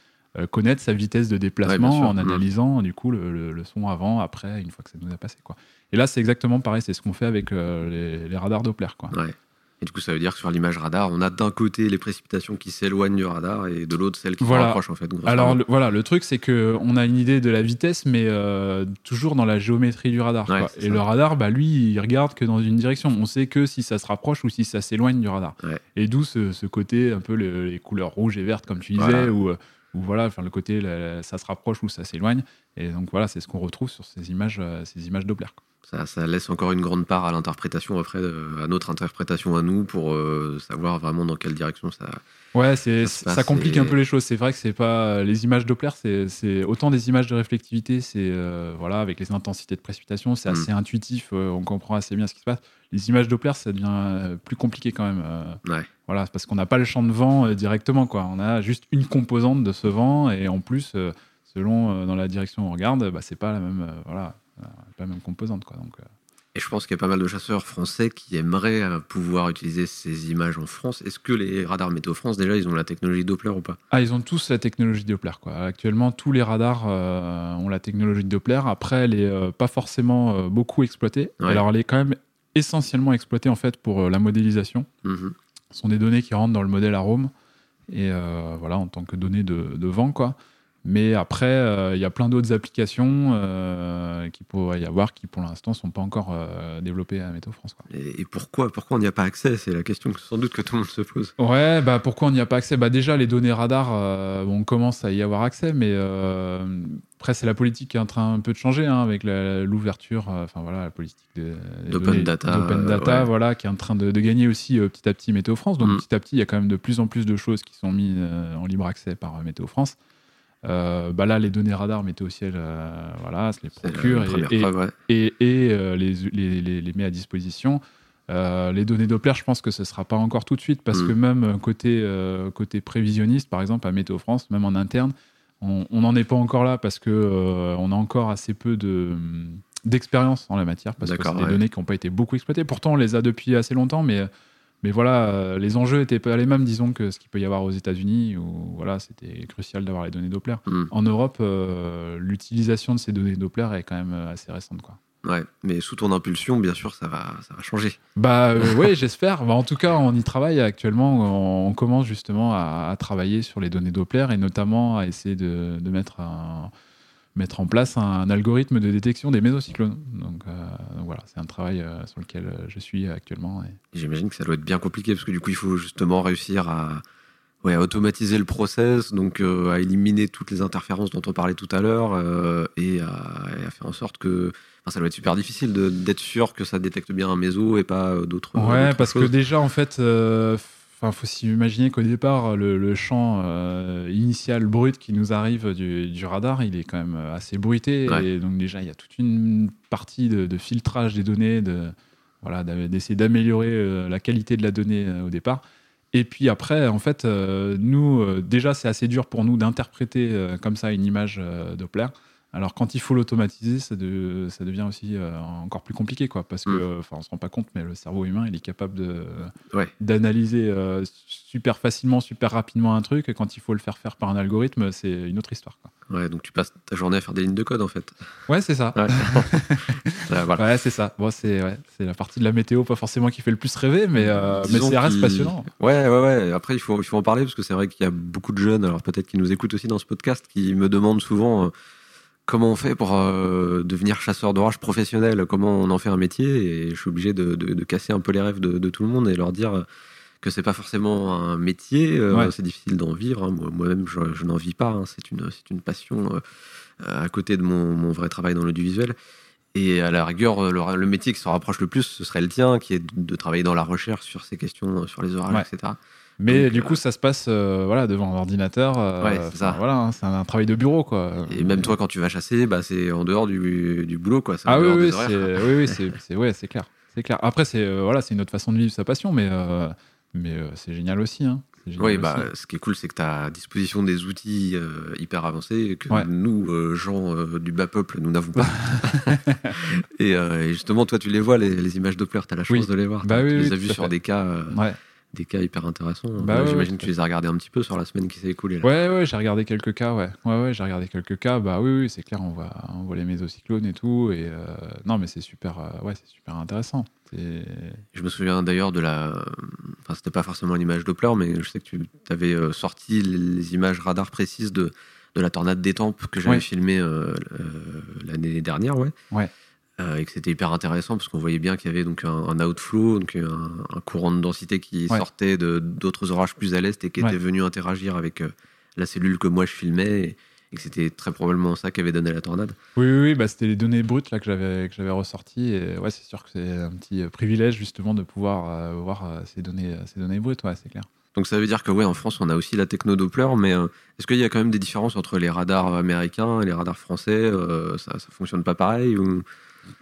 connaître sa vitesse de déplacement Ouais, en Mhm. analysant du coup le, le- le son avant, après, une fois que ça nous a passé. Quoi. Et là, c'est exactement pareil, c'est ce qu'on fait avec les, les radars Doppler. Quoi. Ouais. Et du coup, ça veut dire que sur l'image radar, on a d'un côté les précipitations qui s'éloignent du radar et de l'autre celles qui Voilà. se rapprochent en fait. Alors le- voilà, le truc c'est que on a une idée de la vitesse, mais euh, toujours dans la géométrie du radar. Ouais, quoi. c'est Et ça. le radar, bah lui, il regarde que dans une direction. On sait que si ça se rapproche ou si ça s'éloigne du radar. Ouais. Et d'où ce, ce côté un peu le- les couleurs rouges et vertes, comme tu disais, Voilà. ou ou voilà, enfin le côté la- ça se rapproche ou ça s'éloigne. Et donc voilà, c'est ce qu'on retrouve sur ces images, euh, ces images Doppler. quoi. Ça, ça laisse encore une grande part à l'interprétation après, euh, à notre interprétation à nous pour euh, savoir vraiment dans quelle direction ça. Ouais, c'est, Ça complique et- un peu les choses. C'est vrai que c'est pas les images Doppler, c'est, autant des images de réflectivité, c'est euh, voilà avec les intensités de précipitation, c'est assez intuitif, euh, on comprend assez bien ce qui se passe. Les images Doppler, ça devient euh, plus compliqué quand même. euh, Ouais. Voilà, parce qu'on n'a pas le champ de vent euh, directement, quoi. On a juste une composante de ce vent et en plus, euh, selon euh, dans la direction où on regarde, bah, c'est pas la même, euh, voilà, euh, pas la même composante, quoi. Donc, euh, Et je pense qu'il y a pas mal de chasseurs français qui aimeraient euh, pouvoir utiliser ces images en France. Est-ce que les radars Météo France, déjà, ils ont la technologie Doppler ou pas? Ah, ils ont tous la technologie Doppler. Quoi. Actuellement, tous les radars euh, ont la technologie Doppler. Après, elle est euh, pas forcément euh, beaucoup exploitée. Ouais. Alors, elle est quand même essentiellement exploitée en fait pour euh, la modélisation. Mhm. Ce sont des données qui rentrent dans le modèle Arome et euh, voilà en tant que données de, de vent quoi. Mais après, euh, il y a plein d'autres applications euh, qui pourraient y avoir qui pour l'instant sont pas encore euh, développées à Météo France. Quoi. Et, et pourquoi, pourquoi on n'y a pas accès? C'est la question que sans doute que tout le monde se pose. Ouais, bah pourquoi on n'y a pas accès? Bah déjà les données radar, euh, on commence à y avoir accès, mais après c'est la politique qui est en train un peu de changer hein, avec l'ouverture, enfin voilà la politique D'open data, data, ouais. voilà, qui est en train de, de gagner aussi petit à petit Météo France. Donc Mm. petit à petit il y a quand même de plus en plus de choses qui sont mises en libre accès par Météo France. Euh, bah là les données radar Météo Ciel, euh, voilà, se les procure et- et, preuve, ouais. et, et, euh, les, les, les- les met à disposition. Les données Doppler, je pense que ce ne sera pas encore tout de suite parce Mm. que même côté, côté prévisionniste, par exemple, à Météo France, même en interne, on n'en est pas encore là parce euh, on a encore assez peu de d'expérience en la matière parce que c'est des ouais. données qui n'ont pas été beaucoup exploitées. Pourtant, on les a depuis assez longtemps, mais mais voilà, euh, les enjeux n'étaient pas les mêmes, disons, que ce qu'il peut y avoir aux États-Unis, où voilà, c'était crucial d'avoir les données Doppler. Mm. En Europe, euh, l'utilisation de ces données Doppler est quand même euh, assez récente. Quoi. Ouais, mais sous ton impulsion, bien sûr, ça va, ça va changer. Bah euh, oui, [laughs] j'espère. Bah, en tout cas, on y travaille actuellement. On, on commence justement à, à travailler sur les données Doppler et notamment à essayer de, de mettre, un- mettre en place un, algorithme de détection des mésocyclones. Donc, euh, donc voilà, c'est un travail euh, sur lequel euh, je suis actuellement. et- J'imagine que ça doit être bien compliqué parce que du coup, il faut justement réussir à, ouais, à automatiser le process, donc à éliminer toutes les interférences dont on parlait tout à l'heure et, à, et à faire en sorte que. Enfin, ça doit être super difficile d'être sûr que ça détecte bien un méso et pas d'autres. Ouais, parce que déjà, en fait, euh, enfin, faut s'imaginer qu'au départ, le, le champ euh, initial brut qui nous arrive du, du radar, il est quand même assez bruité. Ouais. Et donc, déjà, il y a toute une partie de, de filtrage des données, de, voilà, d'essayer d'améliorer euh, la qualité de la donnée euh, au départ. Et puis après, en fait, euh, nous, euh, déjà, c'est assez dur pour nous d'interpréter euh, comme ça une image euh, Doppler. Alors quand il faut l'automatiser, ça, de- ça devient aussi euh, encore plus compliqué, quoi, parce que, Mm. euh, enfin, on se rend pas compte, mais le cerveau humain, il est capable de Ouais. d'analyser euh, super facilement, super rapidement un truc. Et quand il faut le faire faire par un algorithme, c'est une autre histoire. Quoi. Ouais, donc tu passes ta journée à faire des lignes de code en fait. Ouais, c'est ça. Ouais, [laughs] Ça, voilà. Ouais, c'est ça. Bon, c'est c'est la partie de la météo, pas forcément qui fait le plus rêver, mais, euh, mais ça reste passionnant. Ouais, ouais, ouais. Après, il faut, il faut en parler parce que c'est vrai qu'il y a beaucoup de jeunes, alors peut-être qui nous écoutent aussi dans ce podcast, qui me demandent souvent euh, comment on fait pour euh, devenir chasseur d'orage professionnel, comment on en fait un métier? Et je suis obligé de, de- de casser un peu les rêves de, de tout le monde et leur dire que c'est pas forcément un métier, euh, Ouais. c'est difficile d'en vivre. hein. Moi- Moi-même, je, je n'en vis pas. hein. C'est une, c'est une passion euh, à côté de mon, mon vrai travail dans l'audiovisuel. Et à la rigueur, le, le métier qui se rapproche le plus, ce serait le tien, qui est de, de travailler dans la recherche sur ces questions, sur les orages, Ouais. etc. Mais Donc, du euh, coup, ça se passe euh, voilà, devant un ordinateur. euh, Ouais, c'est ça. Voilà, hein, c'est un, un travail de bureau, quoi. Et même toi, quand tu vas chasser, bah, c'est en dehors du, du boulot, quoi. Ah [laughs] oui, oui, c'est oui, oui, c'est ouais, c'est clair. C'est clair. Après, c'est euh, voilà, c'est une autre façon de vivre sa passion, mais, euh, mais euh, c'est génial aussi. Hein. Oui, bah, ce qui est cool, c'est que tu as à disposition des outils euh, hyper avancés que Ouais. nous, euh, gens euh, du bas peuple, nous n'avons pas. [laughs] et, euh, et justement, toi, tu les vois, les, les images Doppler, tu as la chance Oui. de les voir. Bah tu oui, les as à sur fait. des cas, euh, Ouais. Des cas hyper intéressants. Bah Ouais, J'imagine ouais, que tu les as regardés un petit peu sur la semaine qui s'est écoulée. là. Ouais, ouais, j'ai regardé quelques cas, ouais. Ouais, ouais, j'ai regardé quelques cas. Bah oui, oui, c'est clair, on voit, on voit les mésocyclones et tout. Et euh, non, mais c'est super, euh, ouais, c'est super intéressant. Je me souviens d'ailleurs de la. Enfin, c'était pas forcément une image Doppler, mais je sais que tu avais euh, sorti les, images radar précises de, de la tornade d'Étampes que j'avais filmée euh, l'année dernière, ouais. Ouais. Euh, et que c'était hyper intéressant parce qu'on voyait bien qu'il y avait donc un, un outflow, donc un, un courant de densité qui Ouais. sortait de d'autres orages plus à l'est et qui Ouais. était venu interagir avec euh, la cellule que moi je filmais et, et que c'était très probablement ça qui avait donné la tornade. Oui, oui, oui, bah, c'était les données brutes là que j'avais que j'avais ressorties. Et ouais, c'est sûr que c'est un petit euh, privilège justement de pouvoir euh, voir euh, ces données, euh, ces données brutes. Ouais, c'est clair. Donc ça veut dire que ouais, en France, on a aussi la techno Doppler, mais euh, est-ce qu'il y a quand même des différences entre les radars américains et les radars français euh, Ça, ça fonctionne pas pareil ou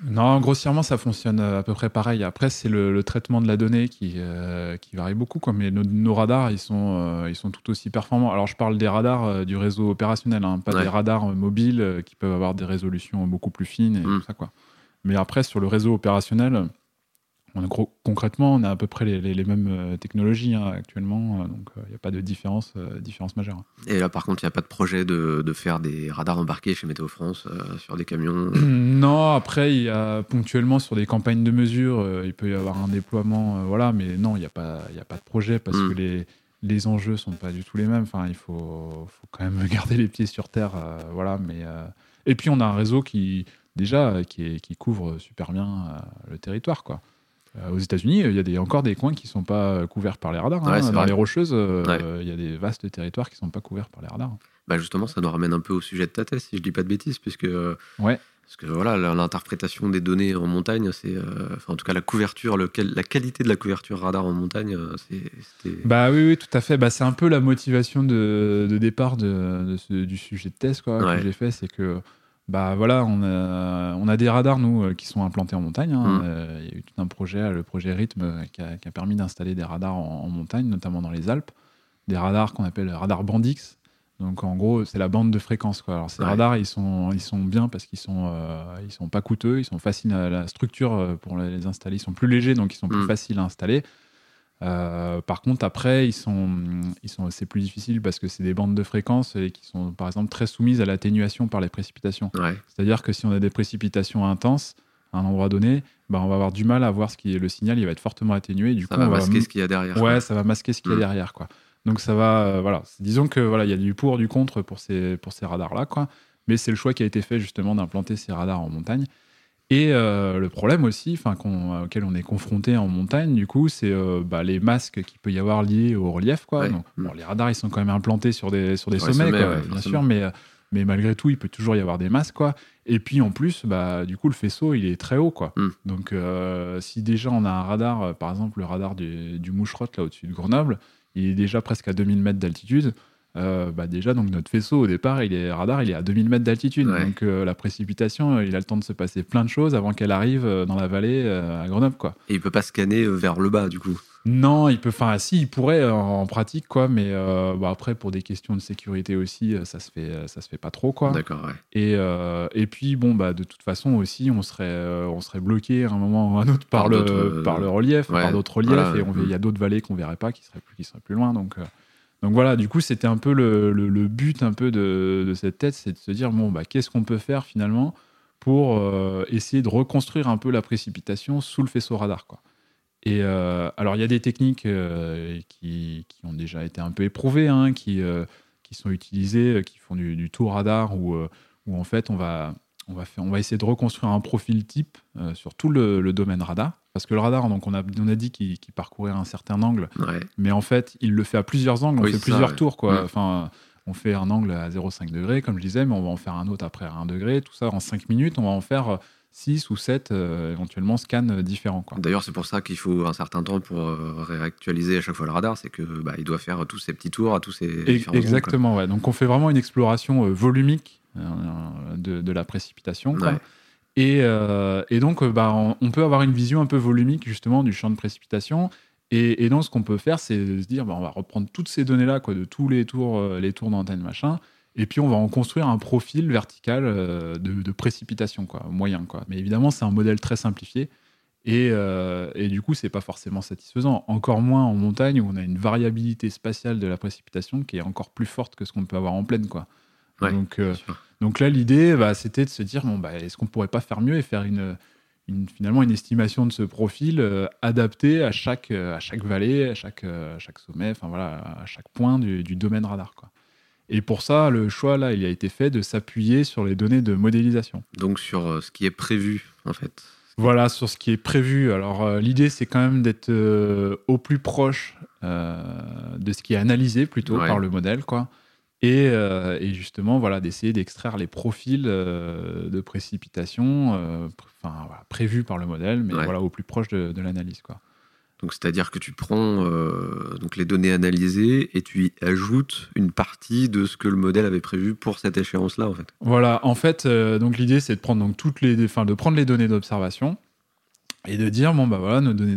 Non, grossièrement, ça fonctionne euh, à peu près pareil. Après, c'est le, le traitement de la donnée qui, euh, qui varie beaucoup. Quoi. Mais nos, nos radars, ils sont, euh, ils sont tout aussi performants. Alors, je parle des radars euh, du réseau opérationnel, hein, pas Ouais. des radars mobiles qui peuvent avoir des résolutions beaucoup plus fines et Mm. tout ça. Quoi. Mais après, sur le réseau opérationnel, on a gros- concrètement, on a à peu près les, les- les mêmes euh, technologies hein, actuellement. euh, donc, il n'y a pas de différence, euh, différence majeure. Et là, par contre, il n'y a pas de projet de, de faire des radars embarqués chez Météo France euh, sur des camions. [clears throat] Non, après, il y a ponctuellement sur des campagnes de mesure, euh, il peut y avoir un déploiement, euh, voilà, mais non, il n'y a, pas- y a pas de projet parce Mm. que les, les enjeux sont pas du tout les mêmes. Enfin, il faut, faut quand même [laughs] garder les pieds sur terre, euh, voilà. Mais euh, et puis on a un réseau qui déjà euh, qui, est- qui couvre super bien euh, le territoire, quoi. Euh, aux États-Unis, il y a des, encore des coins qui sont pas euh, couverts par les radars. Ouais, hein. Dans vrai. les rocheuses, euh, Ouais. il y a des vastes territoires qui sont pas couverts par les radars. Bah justement, ça nous ramène un peu au sujet de ta thèse, si je dis pas de bêtises, puisque Ouais. parce que voilà, l'interprétation des données en montagne, c'est, euh, enfin en tout cas la couverture, le, la qualité de la couverture radar en montagne, c'est, c'était- Bah oui, oui, tout à fait. Bah, c'est un peu la motivation de, de départ de, de ce- du sujet de thèse quoi, Ouais. que j'ai fait. C'est que, bah voilà, on a, on a des radars, nous, euh, qui sont implantés en montagne. hein. Mhm. Euh, Il y a eu tout un projet, le projet Rythme, euh, qui a, qui a permis d'installer des radars en, en montagne, notamment dans les Alpes. Des radars qu'on appelle radars Bandix. Donc en gros, c'est la bande de fréquence. Quoi. Alors ces Ouais. radars, ils sont, ils sont bien parce qu'ils sont, euh, ils sont pas coûteux, ils sont faciles à la structure pour les installer. Ils sont plus légers, donc ils sont plus Mm. faciles à installer. Euh, par contre, après, ils sont, ils sont, c'est plus difficile parce que c'est des bandes de fréquences et qui sont, par exemple, très soumises à l'atténuation par les précipitations. ouais, C'est-à-dire que si on a des précipitations intenses à un endroit donné, bah, on va avoir du mal à voir ce qui est le signal. Il va être fortement atténué. Du ça coup, va on va masquer ce qu'il y a derrière. Ouais, quoi. ça va masquer ce qu'il y a derrière, quoi. Donc ça va, euh, voilà. Disons que voilà, il y a du pour, du contre pour ces pour ces radars là, quoi. Mais c'est le choix qui a été fait justement d'implanter ces radars en montagne. Et euh, le problème aussi, enfin auquel on est confronté en montagne, du coup, c'est euh, bah, les masques qu'il peut y avoir liés au relief, quoi. Ouais. Donc, Mm. bon, les radars, ils sont quand même implantés sur des sur des Sur les sommets, sommets, quoi, ouais, bien sûr, mais euh, mais malgré tout, il peut toujours y avoir des masques, quoi. Et puis en plus, bah, du coup, le faisceau, il est très haut, quoi. Mm. Donc, euh, si déjà on a un radar, par exemple le radar du, du Moucherotte là au-dessus de Grenoble, il est déjà presque à 2000 mètres d'altitude. Euh, bah déjà, donc notre faisceau au départ, il est radar, il est à 2000 mètres d'altitude. Ouais. Donc euh, la précipitation, euh, il a le temps de se passer plein de choses avant qu'elle arrive dans la vallée euh, à Grenoble, quoi. Et il peut pas scanner vers le bas, du coup? Non, il peut, enfin, si, il pourrait en pratique, quoi, mais bah, après, pour des questions de sécurité aussi, ça se fait, ça se fait pas trop, quoi. D'accord, ouais. Et, et puis, bon, bah, de toute façon aussi, on serait, on serait bloqué à un moment ou à un autre par, Par le, par le relief, ouais, par d'autres reliefs, voilà, et on- il y a d'autres vallées qu'on verrait pas qui seraient plus, qui seraient plus loin. Donc, donc voilà, du coup, c'était un peu le, but un peu de, cette tête, c'est de se dire, bon, bah, qu'est-ce qu'on peut faire finalement pour euh, essayer de reconstruire un peu la précipitation sous le faisceau radar, quoi. Et euh, alors, il y a des techniques euh, qui, ont déjà été un peu éprouvées, hein, qui, sont utilisées, qui font du, du tour radar, où en fait, on va, on, va faire, on va essayer de reconstruire un profil type euh, sur tout le, le domaine radar. Parce que le radar, donc on a, on a dit qu'il parcourait un certain angle, Ouais. mais en fait, il le fait à plusieurs angles, on fait ça, plusieurs tours. Quoi. Mm. Enfin, on fait un angle à 0,5 degré, comme je disais, mais on va en faire un autre après à 1 degré, tout ça en 5 minutes, on va en faire 6 ou 7 euh, éventuellement scans euh, différents. D'ailleurs, c'est pour ça qu'il faut un certain temps pour euh, réactualiser à chaque fois le radar. C'est que bah, il doit faire tous ses petits tours à tous ces Et- exactement, ouais. Donc on fait vraiment une exploration euh, volumique euh, de, de la précipitation. quoi. quoi. Ouais. Et, euh, et donc, euh, bah, on, on peut avoir une vision un peu volumique justement du champ de précipitation. Et, et donc, ce qu'on peut faire, c'est de se dire, bah, on va reprendre toutes ces données-là, quoi, de tous les tours, euh, les tours d'antenne, machin, et puis on va en construire un profil vertical euh, de, de précipitation, quoi, moyen, quoi. Mais évidemment, c'est un modèle très simplifié. Et, euh, et du coup, c'est pas forcément satisfaisant. Encore moins en montagne où on a une variabilité spatiale de la précipitation qui est encore plus forte que ce qu'on peut avoir en plaine, quoi. Ouais, donc, euh, donc là, l'idée, bah, c'était de se dire, bon, bah, est-ce qu'on pourrait pas faire mieux et faire une, une- finalement une estimation de ce profil euh, adapté à chaque, euh, à chaque vallée, à chaque, euh, à chaque sommet, enfin voilà, à chaque point du, du domaine radar, quoi. Et pour ça, le choix là, il a été fait de s'appuyer sur les données de modélisation. Donc sur ce qui est prévu, en fait. Voilà, sur ce qui est prévu. Alors, euh, l'idée, c'est quand même d'être euh, au plus proche euh, de ce qui est analysé plutôt Ouais. par le modèle, quoi. Et, euh, et justement, voilà, d'essayer d'extraire les profils euh, de précipitation, euh, pr- enfin, voilà, prévus par le modèle, mais Ouais. voilà, au plus proche de, de l'analyse, quoi. Donc c'est-à-dire que tu prends donc les données analysées et tu y ajoutes une partie de ce que le modèle avait prévu pour cette échéance-là, en fait. Voilà, en fait, donc l'idée c'est de prendre donc toutes les, enfin, de prendre les données d'observation et de dire bon bah voilà nos données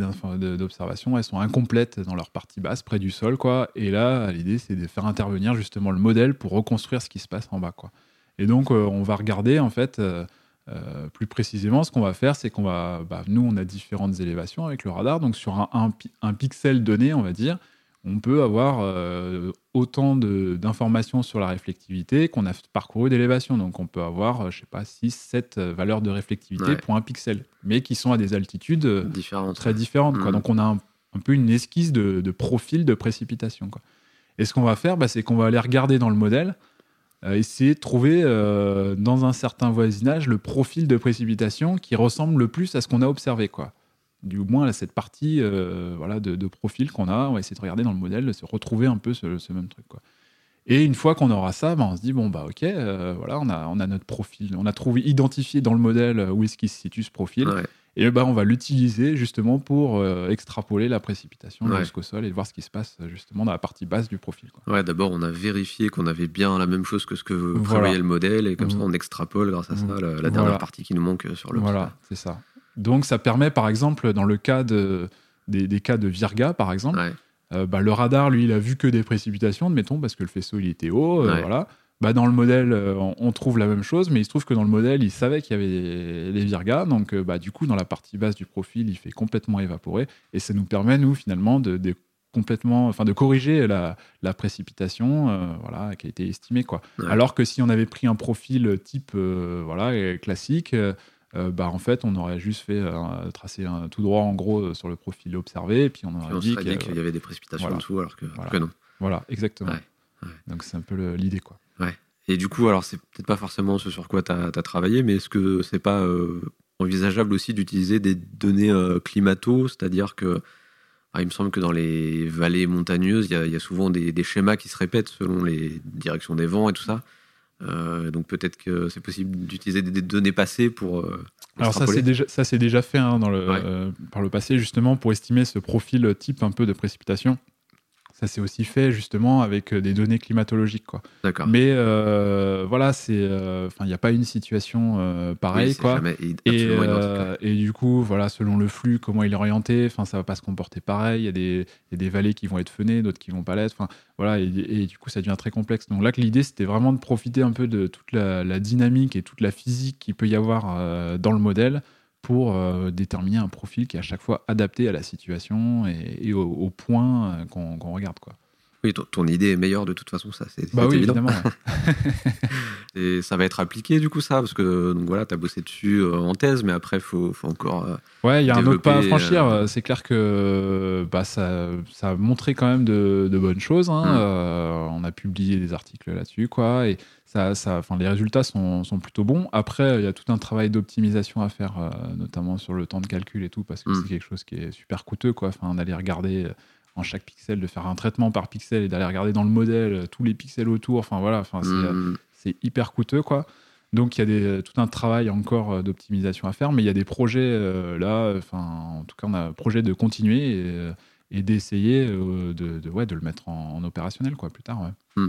d'observation elles sont incomplètes dans leur partie basse près du sol quoi. Et là l'idée c'est de faire intervenir justement le modèle pour reconstruire ce qui se passe en bas quoi. Et donc euh, on va regarder en fait euh, euh, plus précisément ce qu'on va faire c'est qu'on va bah, nous on a différentes élévations avec le radar donc sur un pixel donné on va dire on peut avoir euh, autant d'informations sur la réflectivité qu'on a parcouru d'élévation. Donc on peut avoir, euh, je sais pas, 6, 7 euh, valeurs de réflectivité Ouais. pour un pixel, mais qui sont à des altitudes Différentes. très différentes. Quoi. Mhm. Donc on a un, un peu une esquisse de, de profil de précipitation. Quoi. Et ce qu'on va faire, bah, c'est qu'on va aller regarder dans le modèle, euh, essayer de trouver euh, dans un certain voisinage le profil de précipitation qui ressemble le plus à ce qu'on a observé. Quoi. Du moins, cette partie euh, voilà, de, de profil qu'on a, on va essayer de regarder dans le modèle, de se retrouver un peu ce, ce même truc. Quoi. Et une fois qu'on aura ça, bah, on se dit bon bah ok, euh, voilà, on a, on a notre profil, on a trouvé identifié dans le modèle où est-ce qu'il se situe ce profil, Ouais. et bah on va l'utiliser justement pour euh, extrapoler la précipitation Ouais. jusqu'au sol et voir ce qui se passe justement dans la partie basse du profil. quoi. Ouais, d'abord, on a vérifié qu'on avait bien la même chose que ce que Voilà. prévoyait le modèle, et comme ça, Mhm. on extrapole grâce à ça Mhm. la, Voilà. dernière partie qui nous manque sur le Voilà, c'est ça. Donc ça permet par exemple dans le cas de, des, des cas de Virga par exemple, Ouais. euh, bah, le radar lui il a vu que des précipitations, admettons parce que le faisceau il était haut, euh, Ouais. voilà. Bah, dans le modèle, euh, on, trouve la même chose, mais il se trouve que dans le modèle, il savait qu'il y avait des, virgas, donc bah, du coup, dans la partie basse du profil, il fait complètement évaporer, et ça nous permet, nous, finalement, de, de complètement, enfin, de corriger la, la précipitation, euh, voilà, qui a été estimée, quoi. Ouais. Alors que si on avait pris un profil type, euh, voilà, classique, euh, euh, bah, en fait, on aurait juste fait euh, tracer un tout droit, en gros, euh, sur le profil observé, et puis on aurait on dit qu'il y avait des précipitations voilà. en dessous, alors que, Voilà. que non. Voilà, exactement. Ouais, ouais. Donc c'est un peu l'idée, quoi. Et du coup, alors c'est peut-être pas forcément ce sur quoi tu as, travaillé, mais est-ce que c'est pas euh, envisageable aussi d'utiliser des données climato? C'est-à-dire que, ah, il me semble que dans les vallées montagneuses, il y a, il y a souvent des, des schémas qui se répètent selon les directions des vents et tout ça. Euh, donc peut-être que c'est possible d'utiliser des, données passées pour. euh, Alors ça c'est déjà ça c'est déjà fait hein, dans le, Ouais. euh, par le passé justement pour estimer ce profil type un peu de précipitation. Ça s'est aussi fait justement avec euh, des données climatologiques quoi. D'accord. Mais euh, voilà c'est euh, enfin il n'y a pas une situation euh, pareille Oui, quoi. Et, et du coup, voilà, selon le flux, comment il est orienté, enfin, ça va pas se comporter pareil. Il y a des, y a des vallées qui vont être fennées, d'autres qui vont pas l'être. Enfin, voilà, et, et du coup, ça devient très complexe. Donc là, que l'idée, c'était vraiment de profiter un peu de toute la, la dynamique et toute la physique qu'il peut y avoir dans le modèle pour euh, déterminer un profil qui est à chaque fois adapté à la situation et, au, point euh, qu'on qu'on regarde, quoi. Oui, ton, ton idée est meilleure de toute façon, ça c'est Bah oui, évident. évidemment. [laughs] ouais. Et ça va être appliqué du coup ça, parce que donc voilà, tu as bossé dessus euh, en thèse, mais après, il faut, faut encore. euh, Ouais, il y a un autre pas à franchir. euh, C'est clair que bah, ça, ça a montré quand même de, de bonnes choses. hein. Mm. Euh, on a publié des articles là-dessus, quoi. Et ça, ça, enfin, les résultats sont, sont plutôt bons. Après, il y a tout un travail d'optimisation à faire, notamment sur le temps de calcul et tout, parce que Mm. c'est quelque chose qui est super coûteux, quoi. Enfin, d'aller regarder en chaque pixel, de faire un traitement par pixel et d'aller regarder dans le modèle euh, tous les pixels autour. Enfin, voilà. Enfin, euh, hmm, c'est hyper coûteux quoi. Donc il y a des, tout un travail encore euh, d'optimisation à faire, mais il y a des projets euh, là, enfin en tout cas on a un projet de continuer et, euh, et d'essayer euh, de, de, ouais, de le mettre en, en opérationnel quoi, plus tard. Ouais. Euh,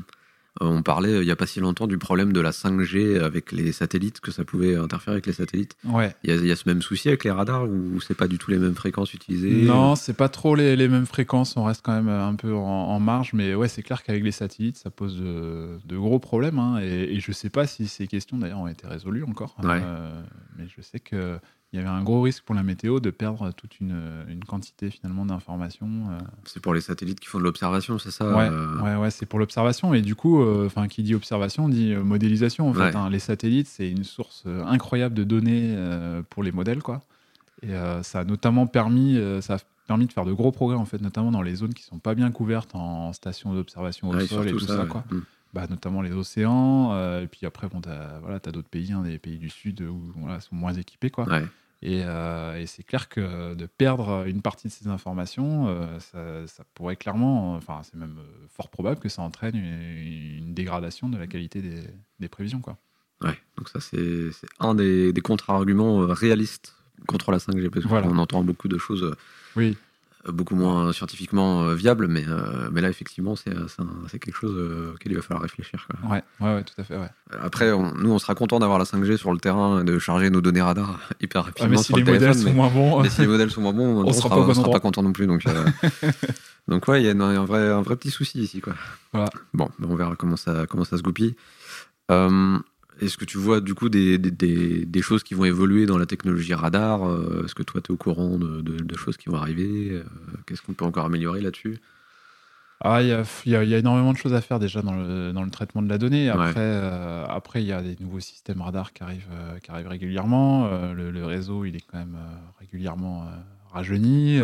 On parlait euh, il n'y a pas si longtemps du problème de la 5G avec les satellites, que ça pouvait interférer avec les satellites. Ouais. Il y a, il y a ce même souci avec les radars ou c'est pas du tout les mêmes fréquences utilisées? Non, c'est pas trop les, les mêmes fréquences, on reste quand même un peu en, en marge, mais ouais, c'est clair qu'avec les satellites, ça pose de, de gros problèmes, hein, et, et je sais pas si ces questions d'ailleurs ont été résolues encore, Ouais. Euh, mais je sais que il y avait un gros risque pour la météo de perdre toute une, une quantité finalement d'informations. euh. C'est pour les satellites qui font de l'observation, c'est ça Ouais, euh, ouais, ouais, c'est pour l'observation. Et du coup, euh, qui dit observation dit euh, modélisation. En fait, Ouais. hein. Les satellites, c'est une source euh, incroyable de données euh, pour les modèles, quoi. Et euh, ça a notamment permis, euh, ça a permis de faire de gros progrès, en fait, notamment dans les zones qui sont pas bien couvertes en stations d'observation au ouais, sol et tout ça, quoi. Mm. Bah, notamment les océans. euh, et puis après, bon, t'as voilà, as d'autres pays, hein, des pays du sud où voilà, sont moins équipés, quoi. Et, euh, et c'est clair que de perdre une partie de ces informations, euh, ça, ça pourrait clairement, enfin c'est même euh, fort probable que ça entraîne une, une dégradation de la qualité des, des prévisions. Quoi. Ouais, donc ça c'est un des, des contre-arguments réalistes contre la 5G, parce qu'on entend beaucoup de choses Oui, beaucoup moins scientifiquement euh, viables, mais, euh, mais là effectivement c'est c'est quelque chose euh, auquel il va falloir réfléchir. quoi. ouais, ouais, ouais, tout à fait. Ouais. Après, on- nous on sera content d'avoir la 5G sur le terrain et de charger nos données radar [laughs] hyper rapidement mais si les le modèles sont moins bons, mais si les modèles sont moins bons, [laughs] on, On sera pas on sera content non plus. Donc, euh, [laughs] donc ouais, il y a une- un vrai, un vrai petit souci ici. Quoi. Voilà. Bon, ben, on verra comment ça, comment ça se goupille. Euh, Est-ce que tu vois du coup des, des, des- des choses qui vont évoluer dans la technologie radar Euh, Est-ce que toi tu es au courant de, de- de choses qui vont arriver Euh, Qu'est-ce qu'on peut encore améliorer là-dessus? Ah, il y a, y y énormément de choses à faire déjà dans le, dans le traitement de la donnée. Après, Ouais. euh, après, il y a des nouveaux systèmes radars qui arrivent, euh, qui arrivent régulièrement. Euh, le, le réseau, il est quand même régulièrement rajeuni.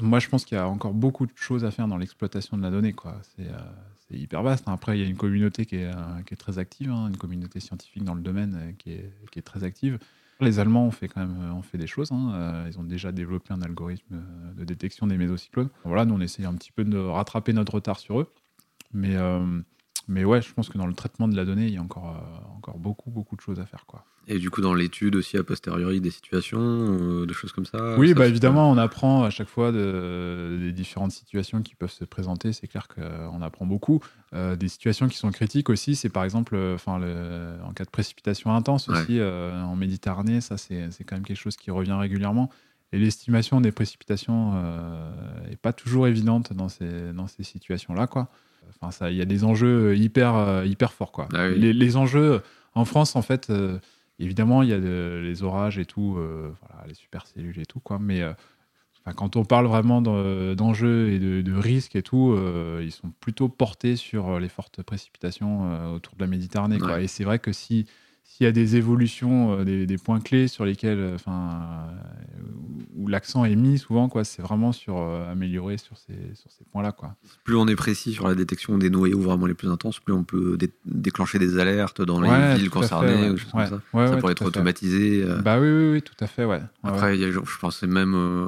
Moi, je pense qu'il y a encore beaucoup de choses à faire dans l'exploitation de la donnée. quoi. C'est hyper vaste. Après, il y a une communauté qui est, euh, qui est très active, hein, une communauté scientifique dans le domaine euh, qui, est, qui est très active. Les Allemands ont fait quand même euh, ont fait des choses. hein. Ils ont déjà développé un algorithme de détection des mésocyclones. Voilà, nous on essaye un petit peu de rattraper notre retard sur eux. Mais, mais ouais, je pense que dans le traitement de la donnée, il y a encore, euh, encore beaucoup, beaucoup de choses à faire. Quoi. Et du coup, dans l'étude aussi, a posteriori, des situations, euh, des choses comme ça oui, ça bah évidemment, on apprend à chaque fois de- des différentes situations qui peuvent se présenter. C'est clair qu'on apprend beaucoup. Euh, des situations qui sont critiques aussi, c'est par exemple euh, enfin, en cas de précipitation intense Ouais. aussi euh, en Méditerranée. Ça, c'est c'est quand même quelque chose qui revient régulièrement. Et l'estimation des précipitations n'est pas toujours évidente dans ces, dans ces situations-là. quoi. Enfin, ça, il y a des enjeux hyper, euh, hyper forts. Quoi. Ah oui. les, les enjeux en France, en fait, euh, évidemment, il y a de- les orages et tout, euh, voilà, les supercellules et tout, quoi. Mais euh, quand on parle vraiment d'en- d'enjeux et de, de risques et tout, euh, ils sont plutôt portés sur euh, les fortes précipitations euh, autour de la Méditerranée. Quoi. Et c'est vrai que si s'il y a des évolutions, euh, des, des points clés sur lesquels, euh, enfin, euh, où l'accent est mis souvent, quoi, c'est vraiment sur euh, améliorer sur ces, sur ces points-là, quoi. Plus on est précis sur la détection des noyaux vraiment les plus intenses, plus on peut dé- déclencher des alertes dans les Ouais, villes fait, concernées ouais. ou des choses Ouais. comme ça. Pourrait être automatisé. euh. Bah oui, oui, oui, tout à fait, ouais. Après, il y a- je pensais même, euh,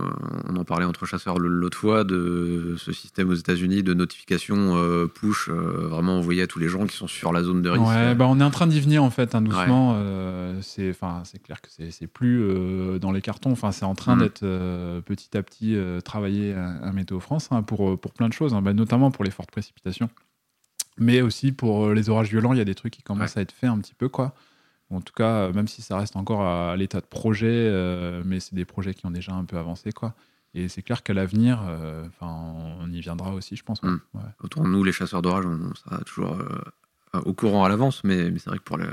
on en parlait entre chasseurs l'autre fois, de ce système aux États-Unis de notification push, vraiment envoyé à tous les gens qui sont sur la zone de risque. Ouais, bah on est en train d'y venir en fait, hein, doucement. C'est, enfin, c'est clair que c'est, plus dans les cartons. Enfin, c'est en train Mhm. d'être euh, petit à petit euh, travaillé à, Météo France hein, pour euh, pour plein de choses, hein, bah, notamment pour les fortes précipitations, mais aussi pour les orages violents. Il y a des trucs qui commencent à être faits un petit peu, quoi. En tout cas, même si ça reste encore à, l'état de projet, euh, mais c'est des projets qui ont déjà un peu avancé, quoi. Et c'est clair qu'à l'avenir, euh, on y viendra aussi, je pense. Ouais. Autour de nous, les chasseurs d'orage, on sera toujours euh, au courant à l'avance, mais, mais c'est vrai que pour, le,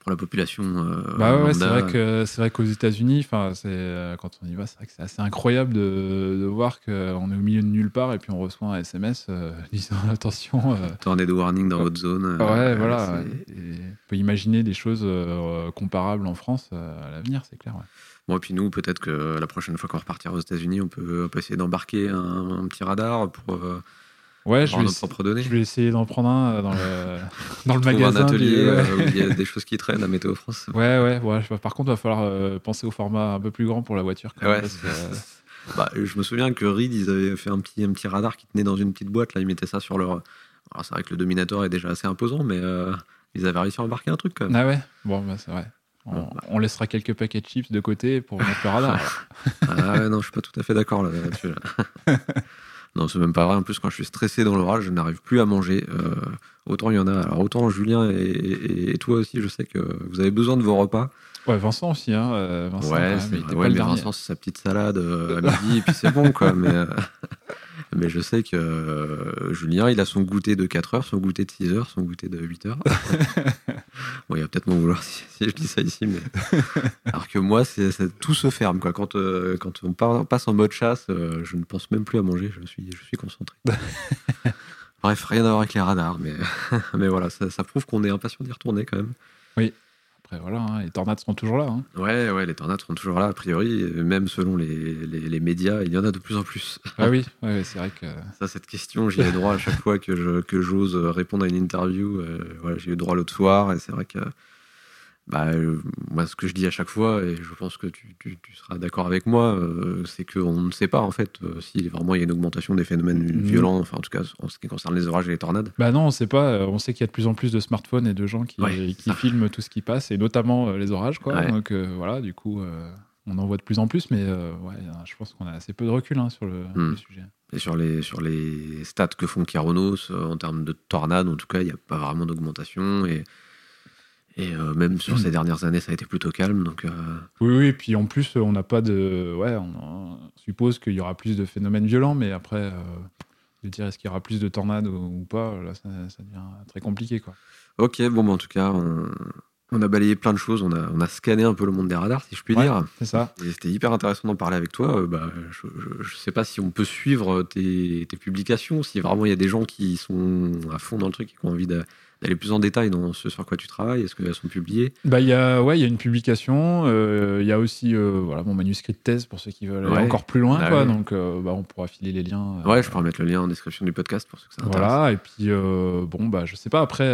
pour la population. euh, Bah ouais, ouais, c'est vrai que c'est vrai qu'aux États-Unis, enfin, c'est euh, quand on y va, c'est vrai que c'est assez incroyable de, de voir qu'on est au milieu de nulle part et puis on reçoit un SMS euh, [laughs] disant attention. euh, Tornado warning dans votre zone. euh, ouais, euh, voilà. Et on peut imaginer des choses euh, comparables en France euh, à l'avenir, c'est clair. ouais. Bon, et puis nous, peut-être que la prochaine fois qu'on repartira aux États-Unis, on peut, on peut essayer d'embarquer un, un petit radar pour, euh, Ouais, je vais, essayer- je vais essayer d'en prendre un euh, dans le, [laughs] dans le magasin. un atelier euh, [laughs] où il y a des choses qui traînent à Météo France. Ouais, ouais, ouais. Par contre, il va falloir euh, penser au format un peu plus grand pour la voiture. quand même, Ouais. parce que, euh, [laughs] Bah, je me souviens que Reed, ils avaient fait un petit, un petit radar qui tenait dans une petite boîte. Là, ils mettaient ça sur leur. Alors, c'est vrai que le Dominator est déjà assez imposant, mais ils avaient réussi à embarquer un truc quand même. Ah ouais? Bon, bah, c'est vrai. On, bah. laissera quelques paquets de chips de côté pour mettre le radar. Ah ouais, non, je suis pas tout à fait d'accord là- là-dessus. là. Non, c'est même pas vrai. En plus, quand je suis stressé dans l'orage, je n'arrive plus à manger. Euh, autant il y en a. Alors autant Julien et, et- et toi aussi, je sais que vous avez besoin de vos repas. Ouais, Vincent aussi. Hein. euh, Vincent, ouais, ouais, mais. Vincent, c'est sa petite salade euh, à midi et puis c'est bon quoi. Mais, mais je sais que euh, Julien, il a son goûter de 4 heures, son goûter de 6 heures, son goûter de 8 heures. [laughs] bon, il va peut-être m'en vouloir si, si je dis ça ici, mais [laughs] alors que moi, c'est, tout se ferme quoi. Quand, euh, quand on part- passe en mode chasse, euh, je ne pense même plus à manger. Je suis, je suis concentré. [laughs] Bref, rien à voir avec les radars, mais, mais voilà, ça, ça prouve qu'on est impatient d'y retourner quand même. Après, voilà, hein, les tornades seront toujours là. hein. Ouais, ouais, les tornades seront toujours là, a priori, même selon les, les, les médias, il y en a de plus en plus. [laughs] Ah oui, ouais, c'est vrai que. Ça, cette question, j'y ai droit à chaque fois que je- que j'ose répondre à une interview. euh, voilà, j'ai eu droit l'autre soir, et c'est vrai que bah, euh, moi, ce que je dis à chaque fois, et je pense que tu, tu- tu seras d'accord avec moi, euh, c'est qu'on ne sait pas en fait euh, si vraiment il y a une augmentation des phénomènes Mhm. violents, enfin en tout cas en ce qui concerne les orages et les tornades. Bah non, on sait pas. euh, On sait qu'il y a de plus en plus de smartphones et de gens qui, Ouais, qui filment tout ce qui passe, et notamment euh, les orages, quoi. Ouais. Donc euh, voilà, du coup, on en voit de plus en plus, mais ouais, je pense qu'on a assez peu de recul hein, sur le, Hmm. le sujet. Et sur les, sur les stats que font Kyronos, euh, en termes de tornades, en tout cas, il n'y a pas vraiment d'augmentation. Et, et euh, même sur Mm. ces dernières années, ça a été plutôt calme. Donc, euh, Oui, oui, et puis en plus, on n'a pas de. Ouais, on, suppose qu'il y aura plus de phénomènes violents, mais après, euh, de dire est-ce qu'il y aura plus de tornades ou, pas, là, ça, ça devient très compliqué, quoi. ok, bon, bah, en tout cas, on, on a balayé plein de choses. On a, on a scanné un peu le monde des radars, si je puis Ouais. dire. C'est ça. C'était hyper intéressant d'en parler avec toi. Euh, bah, je ne sais pas si on peut suivre tes, tes publications, si vraiment il y a des gens qui sont à fond dans le truc et qui ont envie d'a- d'aller plus en détail dans ce sur quoi tu travailles. Est-ce qu'elles sont publiées? Bah, il y a, ouais, il y a une publication. euh, Il y a aussi euh, voilà, mon manuscrit de thèse pour ceux qui veulent aller encore plus loin. Ah quoi. Donc, euh, bah, on pourra filer les liens. Ouais, je pourrais mettre le lien en description du podcast pour ceux que ça intéresse. Voilà, et puis bon, bah, je sais pas, après,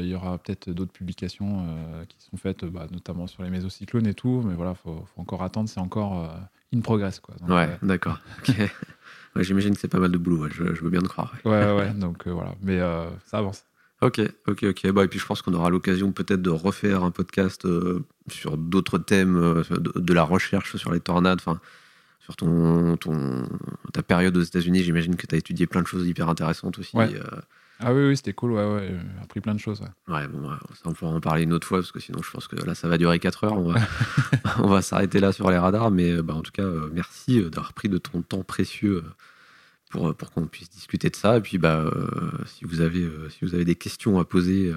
il y aura peut-être d'autres publications qui sont faites, bah, notamment sur les mésocyclones et tout, mais voilà, faut, faut encore attendre, c'est encore in progress, quoi. Donc, Ouais, d'accord. [laughs] Ouais, J'imagine que c'est pas mal de boulot, je, je veux bien te croire. ouais. ouais, donc voilà, mais ça avance. Ok, ok, ok. Bah, et puis je pense qu'on aura l'occasion peut-être de refaire un podcast euh, sur d'autres thèmes, euh, de, de la recherche sur les tornades, enfin, sur ton, ton, ta période aux États-Unis. J'imagine que tu as étudié plein de choses hyper intéressantes aussi. Ouais. euh, Ah oui, oui, c'était cool, ouais, ouais, j'ai appris plein de choses. ouais. Ouais, bon, ça, on pourra en parler une autre fois parce que sinon, je pense que là, ça va durer 4 heures. On va, [laughs] [laughs] on va s'arrêter là sur les radars. Mais bah, en tout cas, merci d'avoir pris de ton temps précieux pour, euh, pour qu'on puisse discuter de ça. Et puis, bah, euh, si, vous avez, euh, si vous avez des questions à poser,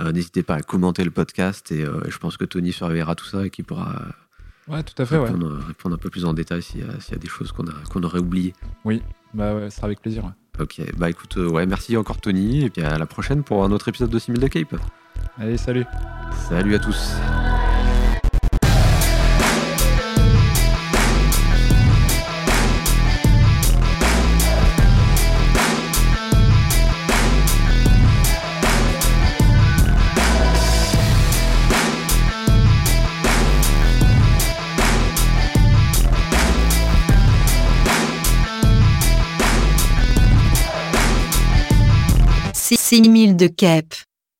n'hésitez pas à commenter le podcast. Et je pense que Tony surveillera tout ça et qu'il pourra Ouais, tout à fait, ouais. répondre, répondre un peu plus en détail s'il y, y a des choses qu'on qu'on aurait oubliées. Bah ouais, ce sera avec plaisir. ouais. Ok, bah écoute, ouais, merci encore Tony. Et puis à la prochaine pour un autre épisode de Simil de Cape. Allez, salut Salut à tous. Six mille de Kep.